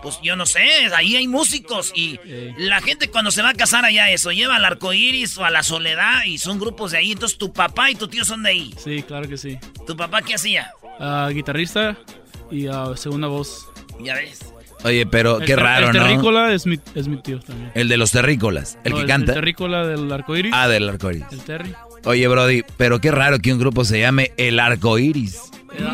Pues yo no sé, ahí hay músicos y la gente cuando se va a casar allá eso, lleva al arco iris o a la soledad y son grupos de ahí. Entonces tu papá y tu tío son de ahí. Sí, claro que sí. ¿Tu papá qué hacía? Ah, guitarrista y ah, segunda voz. Ya ves. Oye, pero qué El raro, el ¿no? terrícola es mi, es mi tío también. El de los terrícolas, el No, que canta. El terrícola del arcoíris. Ah, del arcoíris. El Terry. Oye, Brody, pero qué raro que un grupo se llame El Arco Iris.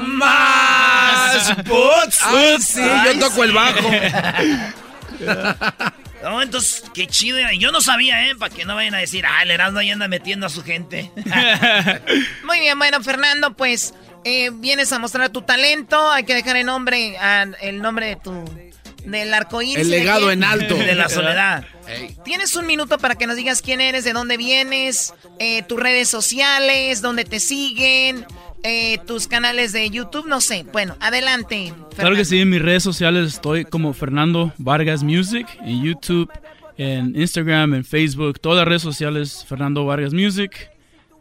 Más Ah, sí, yo toco el bajo. No, entonces, qué chido. era. Yo no sabía, ¿eh? Para que no vayan a decir, ah, el Erasmo ahí anda metiendo a su gente. Muy bien, bueno, Fernando, pues eh, vienes a mostrar tu talento. Hay que dejar el nombre, ah, el nombre de tu del arcoíris. El ¿de legado en alto. De la soledad. Tienes un minuto para que nos digas quién eres, de dónde vienes, eh, tus redes sociales, dónde te siguen, eh, tus canales de YouTube, no sé. Bueno, adelante. Claro que sí, en mis redes sociales estoy como Fernando Vargas Music, en YouTube, en Instagram, en Facebook, todas las redes sociales Fernando Vargas Music,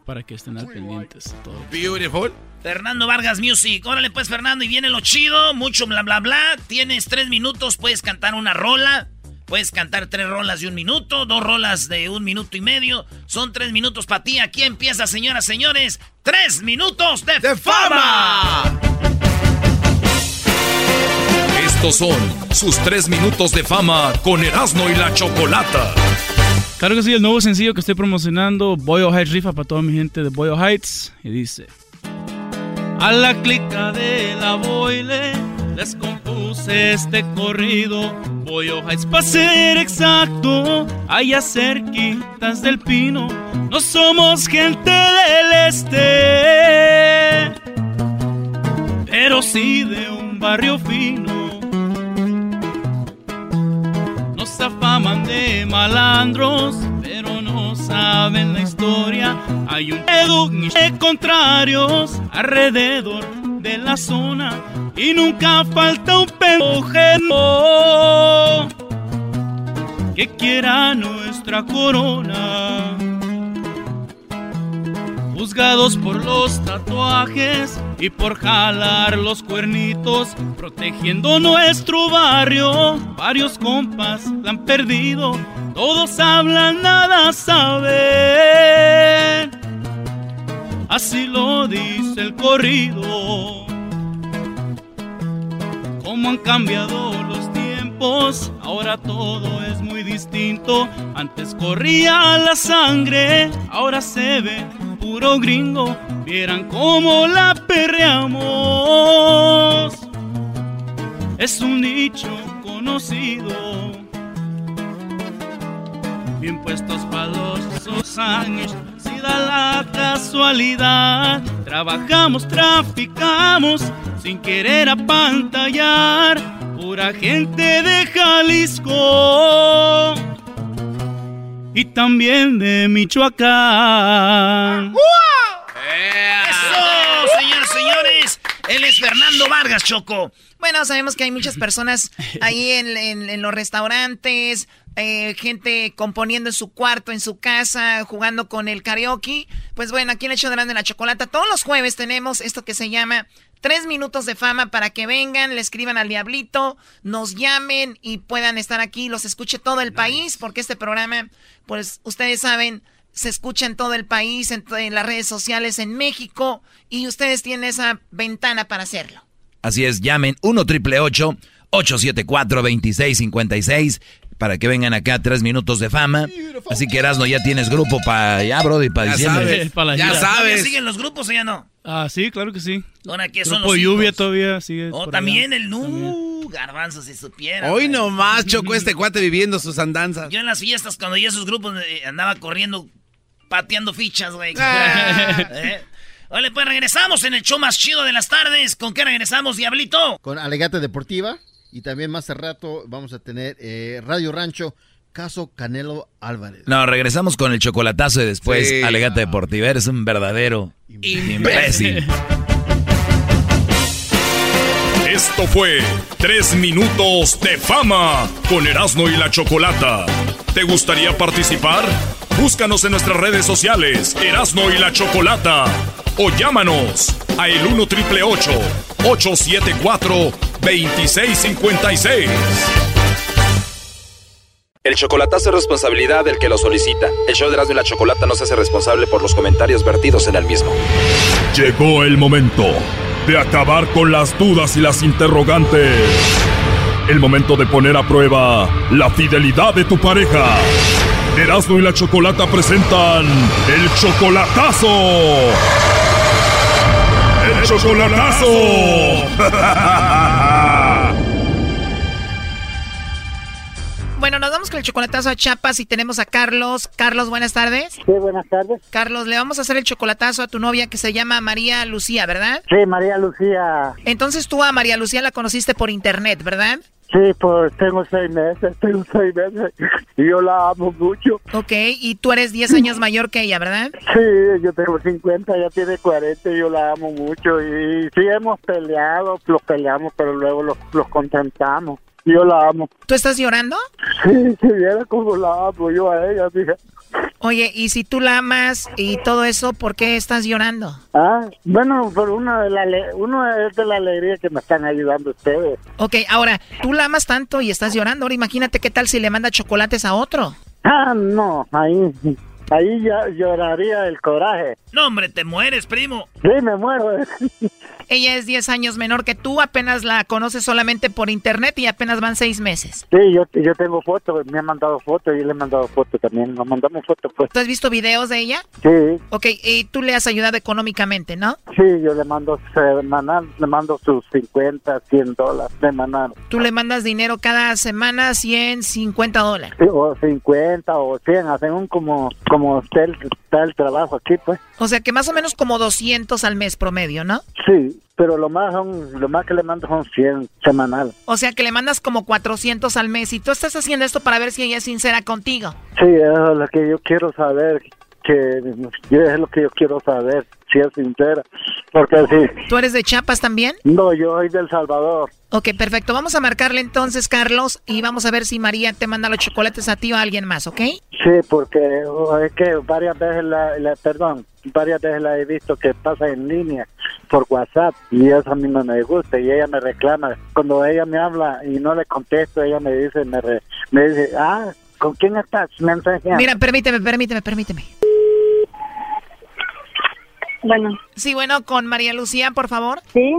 para que estén al pendientes. Todo. Beautiful. Fernando Vargas Music. Órale, pues, Fernando, y viene lo chido, mucho bla, bla, bla. Tienes tres minutos, puedes cantar una rola. Puedes cantar tres rolas de un minuto, dos rolas de un minuto y medio. Son tres minutos para ti. Aquí empieza, señoras, señores. Tres minutos de, fama. Estos son sus tres minutos de fama con Erasmo y la Chocolata. Claro que sí, el nuevo sencillo que estoy promocionando, Boyo Heights Rifa para toda mi gente de Boyo Heights, y dice... A la clica de la boile les compuse este corrido. Boyo Heights, para ser exacto, allá cerquitas del pino. No somos gente del este, pero sí de un barrio fino. Nos afaman de malandros, saben la historia. Hay un de contrarios alrededor de la zona y nunca falta un pendejero que quiera nuestra corona. Juzgados por los tatuajes y por jalar los cuernitos, protegiendo nuestro barrio. Varios compas la han perdido, todos hablan, nada saben. Así lo dice el corrido. Cómo han cambiado los tiempos, ahora todo es muy distinto. Antes corría la sangre, ahora se ve puro gringo. Vieran cómo la perreamos. Es un nicho conocido. Bien puestos para los esos años, si da la casualidad. Trabajamos, traficamos, sin querer apantallar. Pura gente de Jalisco y también de Michoacán. ¡Eso, señores, señores! Él es Fernando Vargas, Choco. Bueno, sabemos que hay muchas personas ahí en, en- en los restaurantes, eh, gente componiendo en su cuarto, en su casa, jugando con el karaoke. Pues bueno, aquí en el hecho de Grande la Chocolata, todos los jueves tenemos esto que se llama Tres Minutos de Fama para que vengan, le escriban al Diablito, nos llamen y puedan estar aquí, los escuche todo el país, porque este programa, pues ustedes saben, se escucha en todo el país, en, en las redes sociales, en México, y ustedes tienen esa ventana para hacerlo. Así es, llamen 1 triple 874 2656 para que vengan acá tres minutos de fama. Así que Erasno ya tienes grupo para allá, Brody, para Ya diciembre. sabes, pa' la ya gira. ¿Todavía sabes. siguen los grupos o ya no? Ah, sí, claro que sí. Ahora, ¿qué son Grupo los Lluvia hijos? todavía sigue. Oh, también allá. el nu, garbanzo, si supiera. Hoy nomás chocó este cuate viviendo sus andanzas. Yo en las fiestas, cuando ya esos grupos eh, andaba corriendo, pateando fichas, güey. Ah. ¿Eh? Vale, pues regresamos en el show más chido de las tardes. ¿Con qué regresamos, Diablito? Con Alegate Deportiva. Y también más al rato vamos a tener eh, Radio Rancho, caso Canelo Álvarez. No, regresamos con el chocolatazo y después Sí. Alegata Deportiva. Eres un verdadero imbécil. Esto fue Tres Minutos de Fama con Erasmo y la Chocolata. ¿Te gustaría participar? Búscanos en nuestras redes sociales, Erasmo y la Chocolata. O llámanos a el 1 triple 874 2656. El chocolatazo es responsabilidad del que lo solicita. El show de Erasmo y la Chocolata no se hace responsable por los comentarios vertidos en el mismo. Llegó el momento de acabar con las dudas y las interrogantes. el momento de poner a prueba la fidelidad de tu pareja. Erasmo y la Chocolata presentan el chocolatazo. ¡El chocolatazo! Bueno, nos vamos con el chocolatazo a Chiapas y tenemos a Carlos. Carlos, buenas tardes. Sí, buenas tardes. Carlos, le vamos a hacer el chocolatazo a tu novia que se llama María Lucía, ¿verdad? Sí, María Lucía. Entonces tú a María Lucía la conociste por internet, ¿verdad? Sí, pues tengo seis meses, tengo seis meses y yo la amo mucho. Ok, y tú eres 10 años mayor que ella, ¿verdad? Sí, yo tengo 50, ella tiene 40 y yo la amo mucho. Y sí hemos peleado, los peleamos, pero luego los, los contentamos. Yo la amo. ¿Tú estás llorando? Sí, si viera cómo la amo yo a ella, fíjate. Oye, y si tú la amas y todo eso, ¿por qué estás llorando? Ah, bueno, por uno de la uno es de la alegría que me están ayudando ustedes. Ok, ahora, tú la amas tanto y estás llorando. Ahora imagínate qué tal si le manda chocolates a otro. Ah, no, ahí Ahí ya lloraría el coraje. No, hombre, te mueres, primo. Sí, me muero. Ella es 10 años menor que tú, apenas la conoces solamente por internet y apenas van 6 meses. Sí, yo, yo tengo fotos, me han mandado fotos y le he mandado fotos también. Nos mandamos fotos, pues. ¿Tú has visto videos de ella? Sí. Ok, y tú le has ayudado económicamente, ¿no? Sí, yo le mando semanal, le mando sus 50, 100 dólares semanal. ¿Tú le mandas dinero cada semana, 100, 50 dólares? Sí, o 50 o 100, hacen un como como está el, está el trabajo aquí, pues. O sea que más o menos como 200 al mes promedio, ¿no? Sí, pero lo más son, lo más que le mando son 100 semanal. O sea que le mandas como 400 al mes y tú estás haciendo esto para ver si ella es sincera contigo. Sí, eso es lo que yo quiero saber, que es lo que yo quiero saber, si es sincera. Porque sí. ¿Tú eres de Chiapas también? No, yo soy del Salvador. Ok, perfecto. Vamos a marcarle entonces, Carlos, y vamos a ver si María te manda los chocolates a ti o a alguien más, ¿ok? Sí, porque oh, es que varias veces la, perdón, varias veces la he visto que pasa en línea por WhatsApp y eso a mí no me gusta y ella me reclama. Cuando ella me habla y no le contesto, ella me dice, me, me dice, ah, ¿con quién estás? Mira, permíteme, permíteme, permíteme. Bueno. Sí, bueno, con María Lucía, por favor. Sí.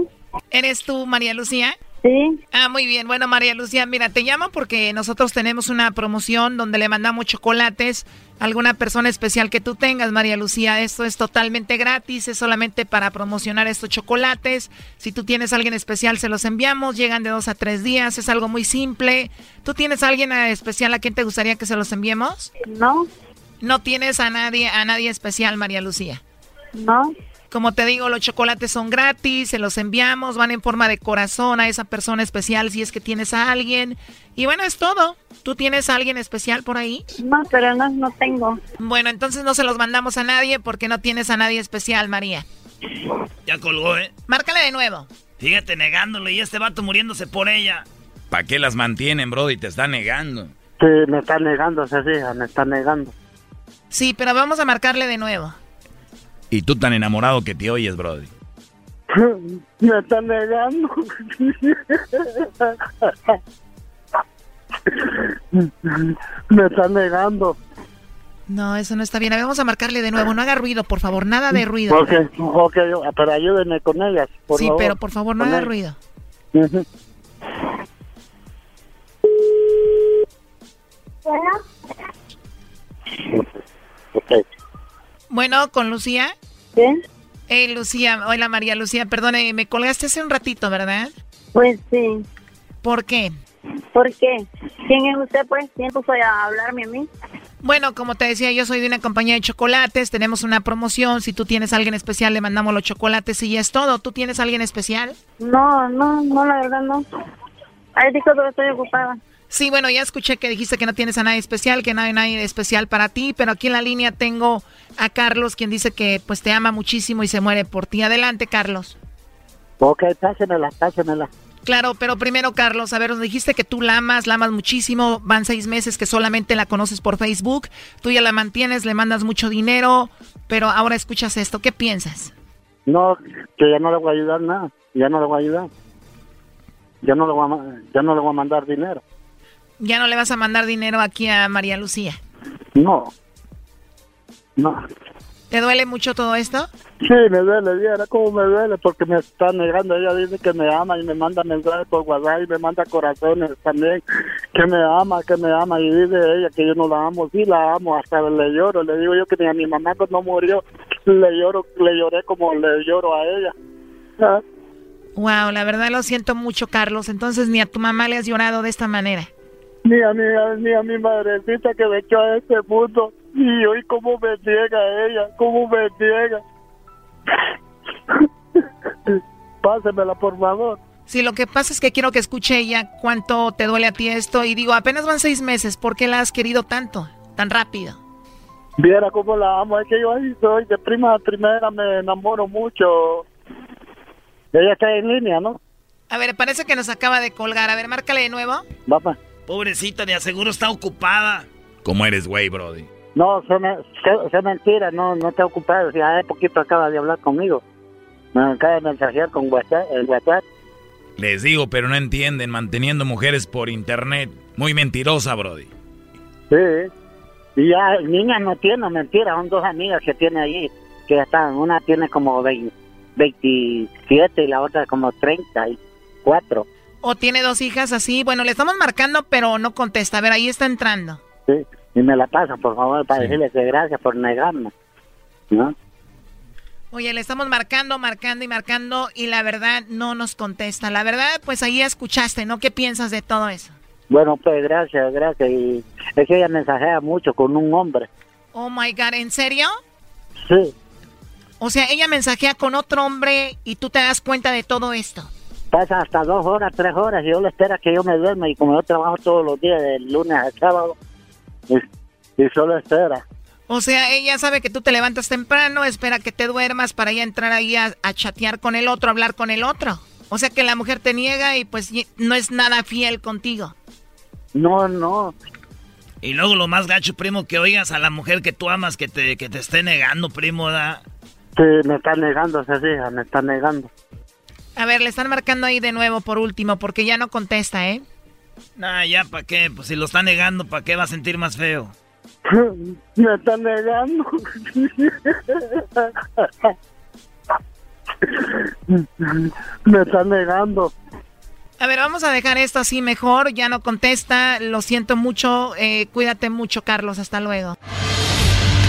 ¿Eres tú, María Lucía? Sí. Ah, muy bien. Bueno, María Lucía, mira, te llamo porque nosotros tenemos una promoción donde le mandamos chocolates a alguna persona especial que tú tengas, María Lucía. Esto es totalmente gratis, es solamente para promocionar estos chocolates. Si tú tienes a alguien especial, se los enviamos. Llegan de dos a tres días, es algo muy simple. ¿Tú tienes a alguien especial a quien te gustaría que se los enviemos? No. No tienes a nadie, a nadie especial, María Lucía. No. Como te digo, los chocolates son gratis, se los enviamos, van en forma de corazón a esa persona especial si es que tienes a alguien. Y bueno, es todo. ¿Tú tienes a alguien especial por ahí? No, pero no, no tengo. Bueno, entonces no se los mandamos a nadie porque no tienes a nadie especial, María. Ya colgó, ¿eh? Márcale de nuevo. Fíjate negándole y este vato muriéndose por ella. ¿Para qué las mantienen, bro? Y te está negando. Sí, me está negando, se fija, me está negando. Sí, pero vamos a marcarle de nuevo. Y tú tan enamorado que te oyes, Brody. Me están negando. Me están negando. No, eso no está bien. Vamos a marcarle de nuevo. No haga ruido, por favor. Nada de ruido. Ok, ok, pero ayúdenme con ellas. Por sí, pero por favor, no haga ruido. Ok. Bueno, con Lucía. ¿Qué? Eh, Lucía, hola María Lucía, perdone, me colgaste hace un ratito, ¿verdad? Pues sí. ¿Por qué? ¿Por qué? ¿Quién es usted, pues? ¿Quién puso a hablarme a mí? Bueno, como te decía, yo soy de una compañía de chocolates, tenemos una promoción, si tú tienes a alguien especial le mandamos los chocolates y ya es todo. ¿Tú tienes a alguien especial? No, no, no, la verdad no. Ahí dijo que estoy ocupada. Sí, bueno, ya escuché que dijiste que no tienes a nadie especial, que no hay nadie especial para ti, pero aquí en la línea tengo a Carlos, quien dice que pues te ama muchísimo y se muere por ti. Adelante, Carlos. Ok, pásenmela, pásenmela. Claro, pero primero, Carlos, a ver, nos dijiste que tú la amas, la amas muchísimo, van seis meses que solamente la conoces por Facebook, tú ya la mantienes, le mandas mucho dinero, pero ahora escuchas esto, ¿qué piensas? No, que ya no le voy a ayudar nada, ya no le voy a ayudar. Ya no le voy a, ya no le voy a mandar dinero. ¿Ya no le vas a mandar dinero aquí a María Lucía? No. No. ¿Te duele mucho todo esto? Sí, me duele, viera cómo me duele, porque me está negando. Ella dice que me ama y me manda mensajes por WhatsApp y me manda corazones también, que me ama, que me ama. Y dice ella que yo no la amo, sí la amo, hasta le lloro. Le digo yo que ni a mi mamá cuando murió, le lloro, le lloré como le lloro a ella. ¿Ah? Wow, la verdad lo siento mucho, Carlos. Entonces ni a tu mamá le has llorado de esta manera. Ni a mi, ni a mi madrecita que me echó a este mundo. Y hoy cómo me niega ella, cómo me niega. Pásemela, por favor. Sí, lo que pasa es que quiero que escuche ella cuánto te duele a ti esto. Y digo, apenas van seis meses. ¿Por qué la has querido tanto, tan rápido? Viera cómo la amo. Es que yo ahí soy de prima a primera, me enamoro mucho. Ella está en línea, ¿no? A ver, parece que nos acaba de colgar. A ver, márcale de nuevo. Papá. Pobrecita, de aseguro está ocupada. ¿Cómo eres, güey, Brody? No, es mentira, no, no está ocupado. Si hace poquito acaba de hablar conmigo. Me acaba de mensajear con WhatsApp, el WhatsApp. Les digo, pero no entienden, manteniendo mujeres por internet. Muy mentirosa, Brody. Sí. Y ya, niña no tiene, mentira, son dos amigas que tiene ahí, que están, una tiene como 27 y la otra como 34. ¿O tiene dos hijas así? Bueno, le estamos marcando, pero no contesta. A ver, ahí está entrando. Sí, y me la pasa, por favor, para decirle que gracias por negarme, ¿no? Oye, le estamos marcando, marcando y marcando y la verdad no nos contesta. La verdad, pues ahí escuchaste, ¿no? ¿Qué piensas de todo eso? Bueno, pues gracias, gracias. Y es que ella mensajea mucho con un hombre. Oh my God, ¿en serio? Sí. O sea, ella mensajea con otro hombre y tú te das cuenta de todo esto. Pasa hasta dos horas, tres horas y yo le espera que yo me duerma y como yo trabajo todos los días, del lunes al sábado, y, y solo espera. O sea, ella sabe que tú te levantas temprano, espera que te duermas para ya entrar ahí a, chatear con el otro, hablar con el otro. O sea que la mujer te niega y pues no es nada fiel contigo. No, no. Y luego lo más gacho, primo, que oigas a la mujer que tú amas que te, que te esté negando, primo, ¿da? Sí, me está negando esa hija, me está negando. A ver, le están marcando ahí de nuevo por último, porque ya no contesta, ¿eh? Nah, ya, ¿para qué? Pues si lo está negando, ¿para qué va a sentir más feo? Me está negando. Me está negando. A ver, vamos a dejar esto así mejor. Ya no contesta. Lo siento mucho. Eh, cuídate mucho, Carlos. Hasta luego.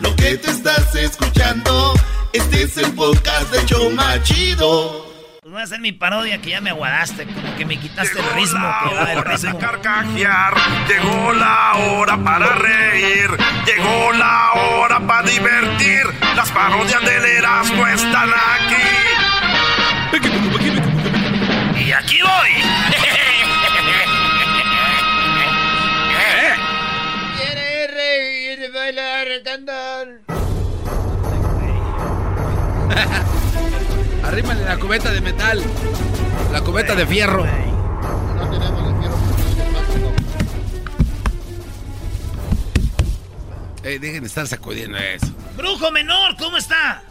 lo que te estás escuchando, este es el podcast de Choma Chido. Pues voy a hacer mi parodia que ya me aguadaste, como que me quitaste el ritmo. Que va el ritmo. carcajear, llegó la hora para reír, llegó la hora para divertir. Las parodias del Erasmo están aquí. Y aquí voy. Cantar. Arrímale la cubeta de metal. La cubeta de fierro. No tenemos de fierro Ey, dejen de estar sacudiendo eso. Brujo menor, ¿cómo está?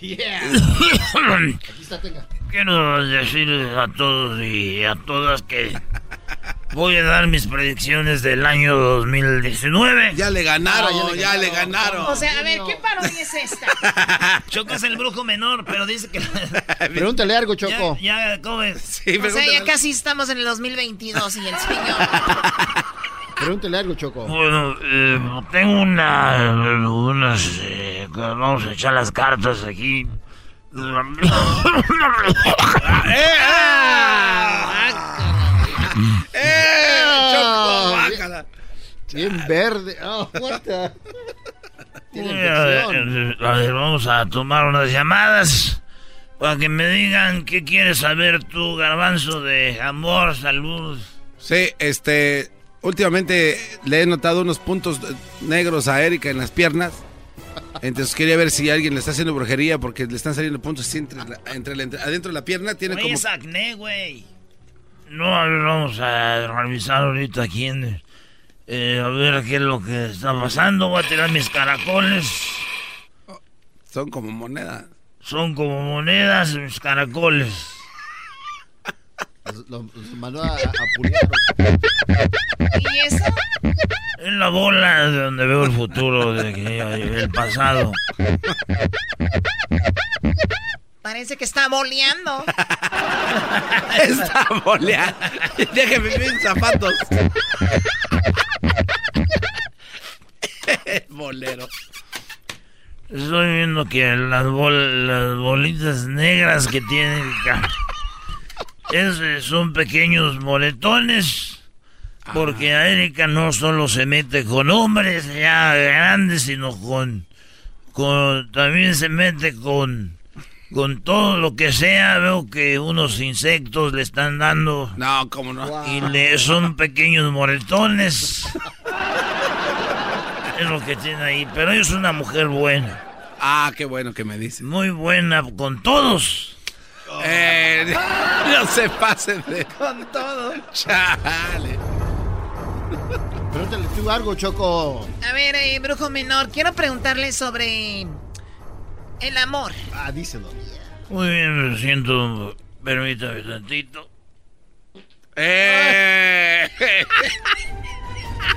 Yeah. Aquí está, tenga. Quiero decir a todos y a todas que Voy a dar mis predicciones del año 2019. Ya le ganaron, ya, le ganaron. O sea, a ver, ¿qué parodia es esta? Choco es el brujo menor, pero dice que... Pregúntale algo, Choco. Ya, ¿cómo es? Sí, o sea, ya casi estamos en el 2022 y el señor... Pregúntale algo, Choco. Bueno, eh, tengo una... unas... Eh, vamos a echar las cartas aquí. ¡Eh! ¡Ah! ¡Eh! ¡Choco, bácala! Bien verde. Oh, a ver, vamos a tomar unas llamadas para que me digan qué quieres saber tú, garbanzo, de amor, salud. Sí, este, últimamente le he notado unos puntos negros a Erika en las piernas. Entonces quería ver si alguien le está haciendo brujería porque le están saliendo puntos así entre, la- entre la- entre- adentro de la pierna. Tiene Oye, como... es acné, güey. No, a ver, vamos a revisar ahorita quién. eh, a ver qué es lo que está pasando. Voy a tirar mis caracoles. Son como moneda. Son como monedas mis caracoles. Los, los- los mandó a, a. ¿Y eso? Es la bola de donde veo el futuro, de que, el pasado. Parece que está boleando. Está boleando. Déjeme mis zapatos. Bolero. Estoy viendo que las, bol- las bolitas negras que tiene acá es- son pequeños moretones. Porque a Erika no solo se mete con hombres ya grandes, sino con, con también se mete con, con todo lo que sea. Veo que unos insectos le están dando. No, cómo no. Y le son pequeños moretones. Es lo que tiene ahí. Pero ella es una mujer buena. Ah, qué bueno que me dice. Muy buena con todos. Eh, no se pasen de... Con todo. Chale. Pregúntale tú algo, Choco. A ver, eh, brujo menor, quiero preguntarle sobre el amor. Ah, díselo. Muy bien, me siento. Permítame tantito. Eh.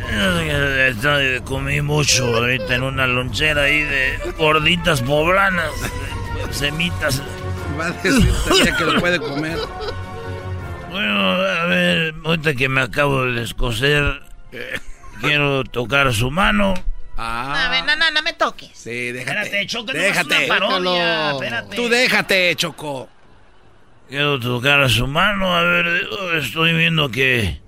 Eh, Comí mucho ahorita en una lonchera ahí de gorditas poblanas, semitas. Va a decir que lo puede comer. Bueno, a ver, ahorita que me acabo de descoser, quiero tocar su mano. A ver, no, no, no me toques. Sí, déjate. Espérate, Choco, no déjate. es una parodia, Déjalo. espérate. Tú déjate, Choco. Quiero tocar su mano, a ver, estoy viendo que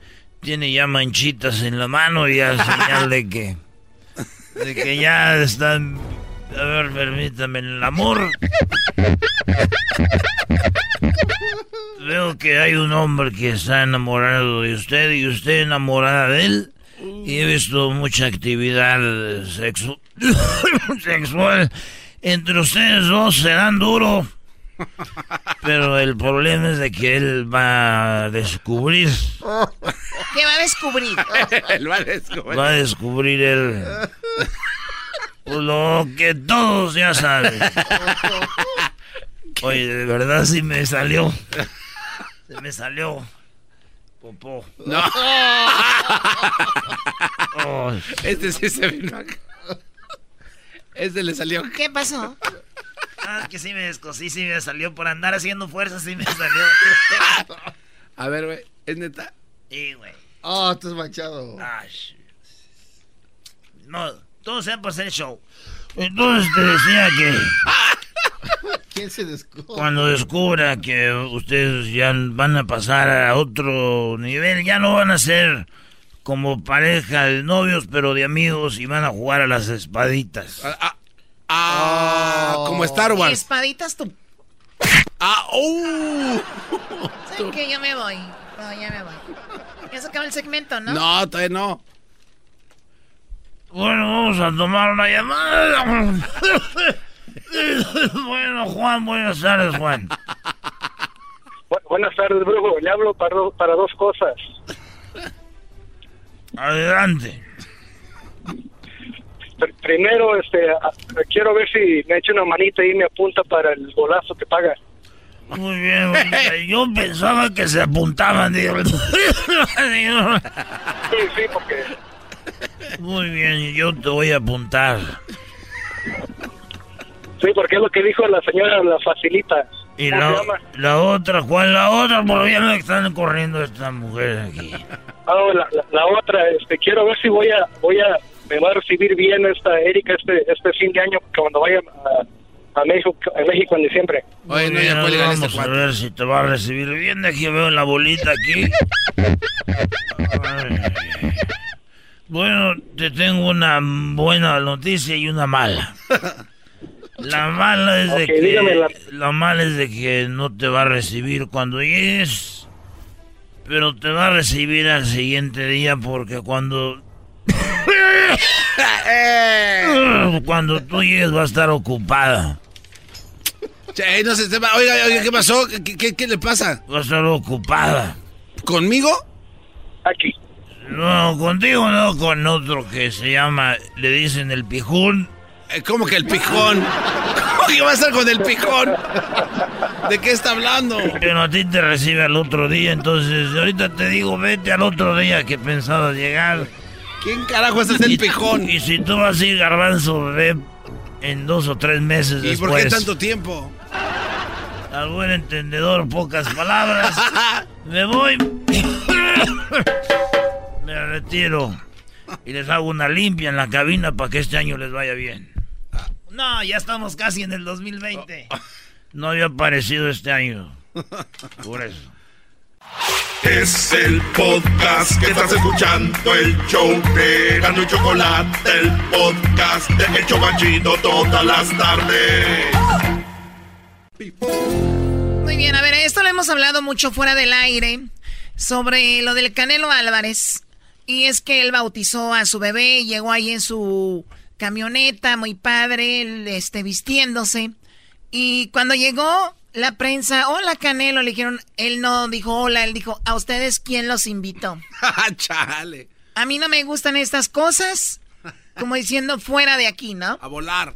tiene ya manchitas en la mano y ya señal de que, de que ya están, a ver, permítame, el amor. Veo que hay un hombre que está enamorado de usted y usted enamorada de él. Y he visto mucha actividad sexu- sexual entre ustedes dos, se dan duro. Pero el problema es de que él va a descubrir, ¿Qué va a descubrir? Él va a descubrir. va a descubrir él lo que todos ya saben. Oye, de verdad sí me salió. Se me salió. Popó. No. Ay. Este sí se vino acá. Este le salió. ¿Qué pasó? Ah, que sí me descosí, sí me salió por andar haciendo fuerza, sí me salió. A ver, güey, ¿es neta? Sí, güey. Oh, estás manchado. Ay, No, todo sea por hacer show. Entonces te decía que ¿Quién se descubre? cuando descubra que ustedes ya van a pasar a otro nivel, ya no van a ser como pareja de novios, pero de amigos y van a jugar a las espaditas. Ah, como Star Wars. Espaditas tú. Ah. Sí, que ya me voy. No, ya me voy. Ya se acaba el segmento, ¿no? No, todavía no. Bueno, vamos a tomar una llamada. bueno, Juan, buenas tardes, Juan. Bu- buenas tardes, brujo. Le hablo para, do- para dos cosas. Adelante. Pr- primero, este, a- quiero ver si me echa una manita y me apunta para el golazo que paga. Muy bien, yo pensaba que se apuntaban. digo. Sí, sí, porque Muy bien, yo te voy a apuntar. Sí, porque es lo que dijo la señora, la facilita. Y ¿Cómo la, la otra, ¿cuál la otra? Porque ya me están corriendo estas mujeres aquí. Ah, la, la- la otra, este, quiero ver si voy a, voy a, me va a recibir bien esta Erika este, este fin de año cuando vaya a, a México, a México en diciembre. Muy bien, vamos a ver si te va a recibir bien. Aquí veo la bolita aquí. Ay. Bueno, te tengo una buena noticia y una mala. La mala es de que la mala es de que no te va a recibir cuando llegues, pero te va a recibir al siguiente día porque cuando. Cuando tú llegues va a estar ocupada. Che, no se Oiga, oiga, ¿qué pasó? ¿Qué, qué, qué le pasa? Va a estar ocupada. ¿Conmigo? Aquí. No, contigo no, con otro que se llama, le dicen el pijón. Eh, ¿Cómo que el pijón? ¿Cómo que va a estar con el pijón? ¿De qué está hablando? Pero a ti te recibe al otro día, entonces ahorita te digo, vete al otro día que pensado llegar. ¿Quién carajo es el pijón? Y si tú vas a ir garbanzo, ve en dos o tres meses ¿Y por qué tanto tiempo? Al buen entendedor, pocas palabras. Me voy. Me retiro. Y les hago una limpia en la cabina para que este año les vaya bien. No, ya estamos casi en el 2020. No había aparecido este año. Por eso. Es el podcast que estás escuchando, el show de Gano y Chocolate, el podcast de Hecho Banchito todas las tardes. Muy bien, a ver, esto lo hemos hablado mucho fuera del aire sobre lo del Canelo Álvarez. Y es que él bautizó a su bebé, llegó ahí en su camioneta, muy padre, este, vistiéndose. Y cuando llegó la prensa, hola Canelo, le dijeron, él no dijo hola, él dijo, ¿a ustedes quién los invitó? Chale. A mí no me gustan estas cosas, como diciendo fuera de aquí, ¿no? A volar.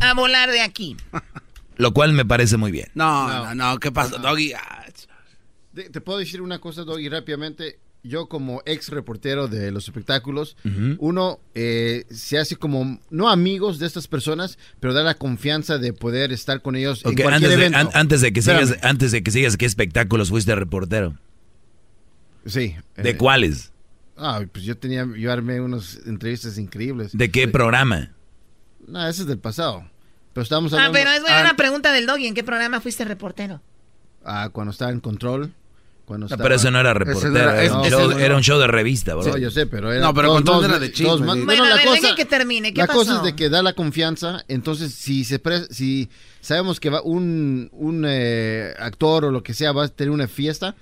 A volar de aquí. Lo cual me parece muy bien. No, no, no, ¿qué pasa, Doggy? Ah, te, te puedo decir una cosa, Doggy, rápidamente yo como ex reportero de los espectáculos, uno eh, se hace como, no amigos de estas personas, pero da la confianza de poder estar con ellos en cualquier antes evento. De, antes, de que sigas, antes de que sigas, ¿qué espectáculos fuiste reportero? Sí. ¿De eh, cuáles? Ah, pues yo tenía, yo armé unas entrevistas increíbles. ¿De qué programa? No, ese es del pasado. Pero estamos ah, hablando... Ah, pero es buena ah, pregunta del Doggy. ¿En qué programa fuiste reportero? Ah, cuando estaba en Control. No, pero eso no era reportero, era, un show de revista, bro. Sí, yo sé, pero era. No, pero con era de chisme. Bueno, la cosa, que termine. ¿Qué la pasó? cosa es de que da la confianza. Entonces, si se si sabemos que va un, un eh, actor o lo que sea va a tener una fiesta,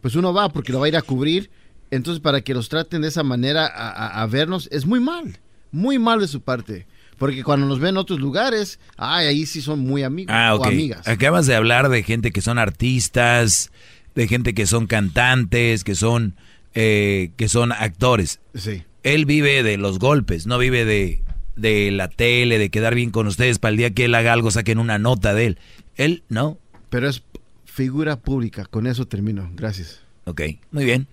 pues uno va porque lo va a ir a cubrir. Entonces, para que los traten de esa manera a, a, vernos, es muy mal. Muy mal de su parte. Porque cuando nos ven en otros lugares, ay, ahí sí son muy amigos ah, o amigas. Acabas de hablar de gente que son artistas de gente que son cantantes, que son, eh, que son actores. Sí. Él vive de los golpes, no vive de, de la tele, de quedar bien con ustedes para el día que él haga algo saquen una nota de él. Él no. Pero es figura pública, con eso termino. Gracias. Ok, muy bien.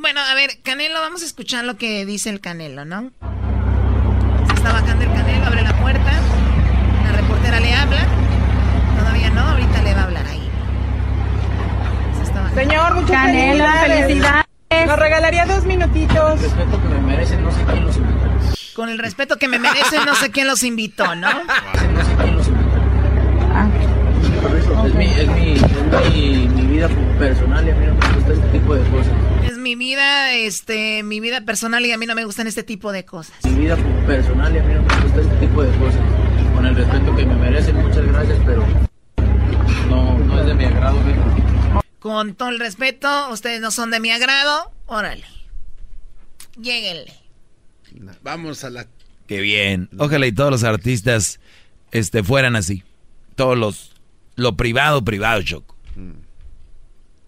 Bueno, a ver, Canelo, vamos a escuchar lo que dice el Canelo, ¿no? Se está bajando el Canelo, abre la puerta, la reportera le habla, todavía no, ahorita le va a hablar ahí. Señor, muchas felicidades. Nos regalaría dos minutitos. Con el respeto que me merecen, no sé quién los invitó. Con el respeto que me merecen, no sé quién los invitó, ¿no? No sé quién los invitó. Ah. Es, mi, es, mi, es mi, mi, vida personal y a mí no me gusta este tipo de cosas. Es mi vida, este, mi vida personal y a mí no me gustan este tipo de cosas. Mi vida personal y a mí no me gusta este tipo de cosas. Con el respeto que me merecen, muchas gracias, pero no, no es de mi agrado. Con todo el respeto, ustedes no son de mi agrado. Órale. Lléguenle. Vamos a la. Qué bien. Ojalá y todos los artistas este, fueran así. Todos los. Lo privado, privado, Choco.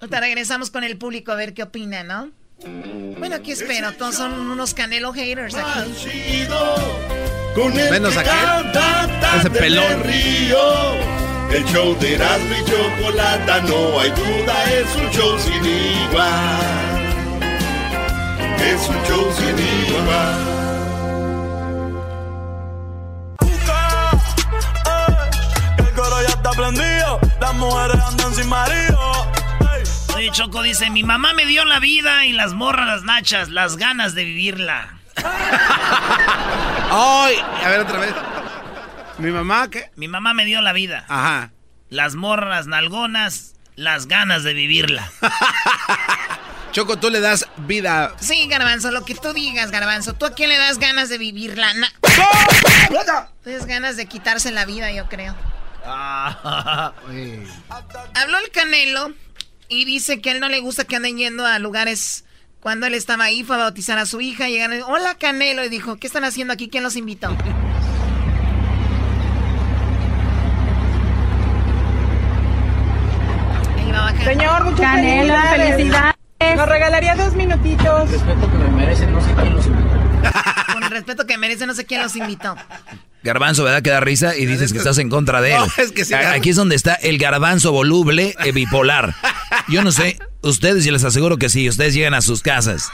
Ahorita regresamos con el público a ver qué opina, ¿no? Bueno, aquí espero. Todos son unos canelo haters aquí. Menos aquel. Ese pelón. El show de Erasmo y Chocolata, no hay duda, es un show sin igual. Es un show sin igual. El coro ya está prendido, las mujeres andan sin marido. Oye, Choco dice, mi mamá me dio la vida y las morras, las nachas, las ganas de vivirla. Ay, a ver otra vez. ¿Mi mamá qué? Mi mamá me dio la vida. Ajá. Las morras nalgonas, las ganas de vivirla. Choco, tú le das vida. Sí, Garbanzo, lo que tú digas, Garbanzo. ¿Tú a quién le das ganas de vivirla? Na Tienes ganas de quitarse la vida, yo creo. Habló el Canelo y dice que a él no le gusta que anden yendo a lugares Cuando él estaba ahí, fue a bautizar a su hija. Llegaron, hola Canelo. Y dijo, ¿qué están haciendo aquí? ¿Quién los invitó? Señor, muchas Canelo, felicidades. Nos regalaría dos minutitos. respeto que me merecen, no sé quién los invitó. Con el respeto que merece, no sé quién los invitó. Garbanzo, ¿verdad? Que da risa y dices que estás en contra de él. No, es que sí, Aquí es donde está el garbanzo voluble eh, bipolar. Yo no sé, ustedes, y les aseguro que sí, ustedes llegan a sus casas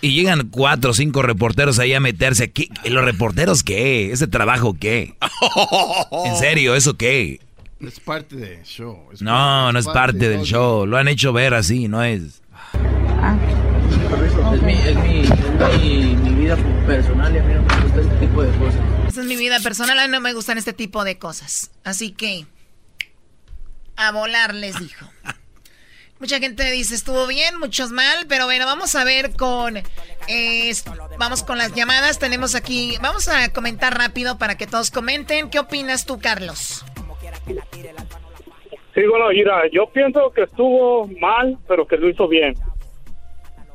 y llegan cuatro o cinco reporteros ahí a meterse. ¿Qué? ¿Los reporteros qué? ¿Ese trabajo qué? ¿En serio? ¿Eso qué? Es parte del show. es No, no es parte del show. Lo han hecho ver así, no es. Es mi, es mi, es mi, mi vida personal y a mí no me gusta este tipo de cosas. Esa es mi vida personal, a mí no me gustan este tipo de cosas. Así que, a volar les dijo. Mucha gente dice, estuvo bien, muchos mal, pero bueno, vamos a ver con... eh, vamos con las llamadas, tenemos aquí... Vamos a comentar rápido para que todos comenten. ¿Qué opinas tú, Carlos? Sí, bueno, mira, yo pienso que estuvo mal, pero que lo hizo bien.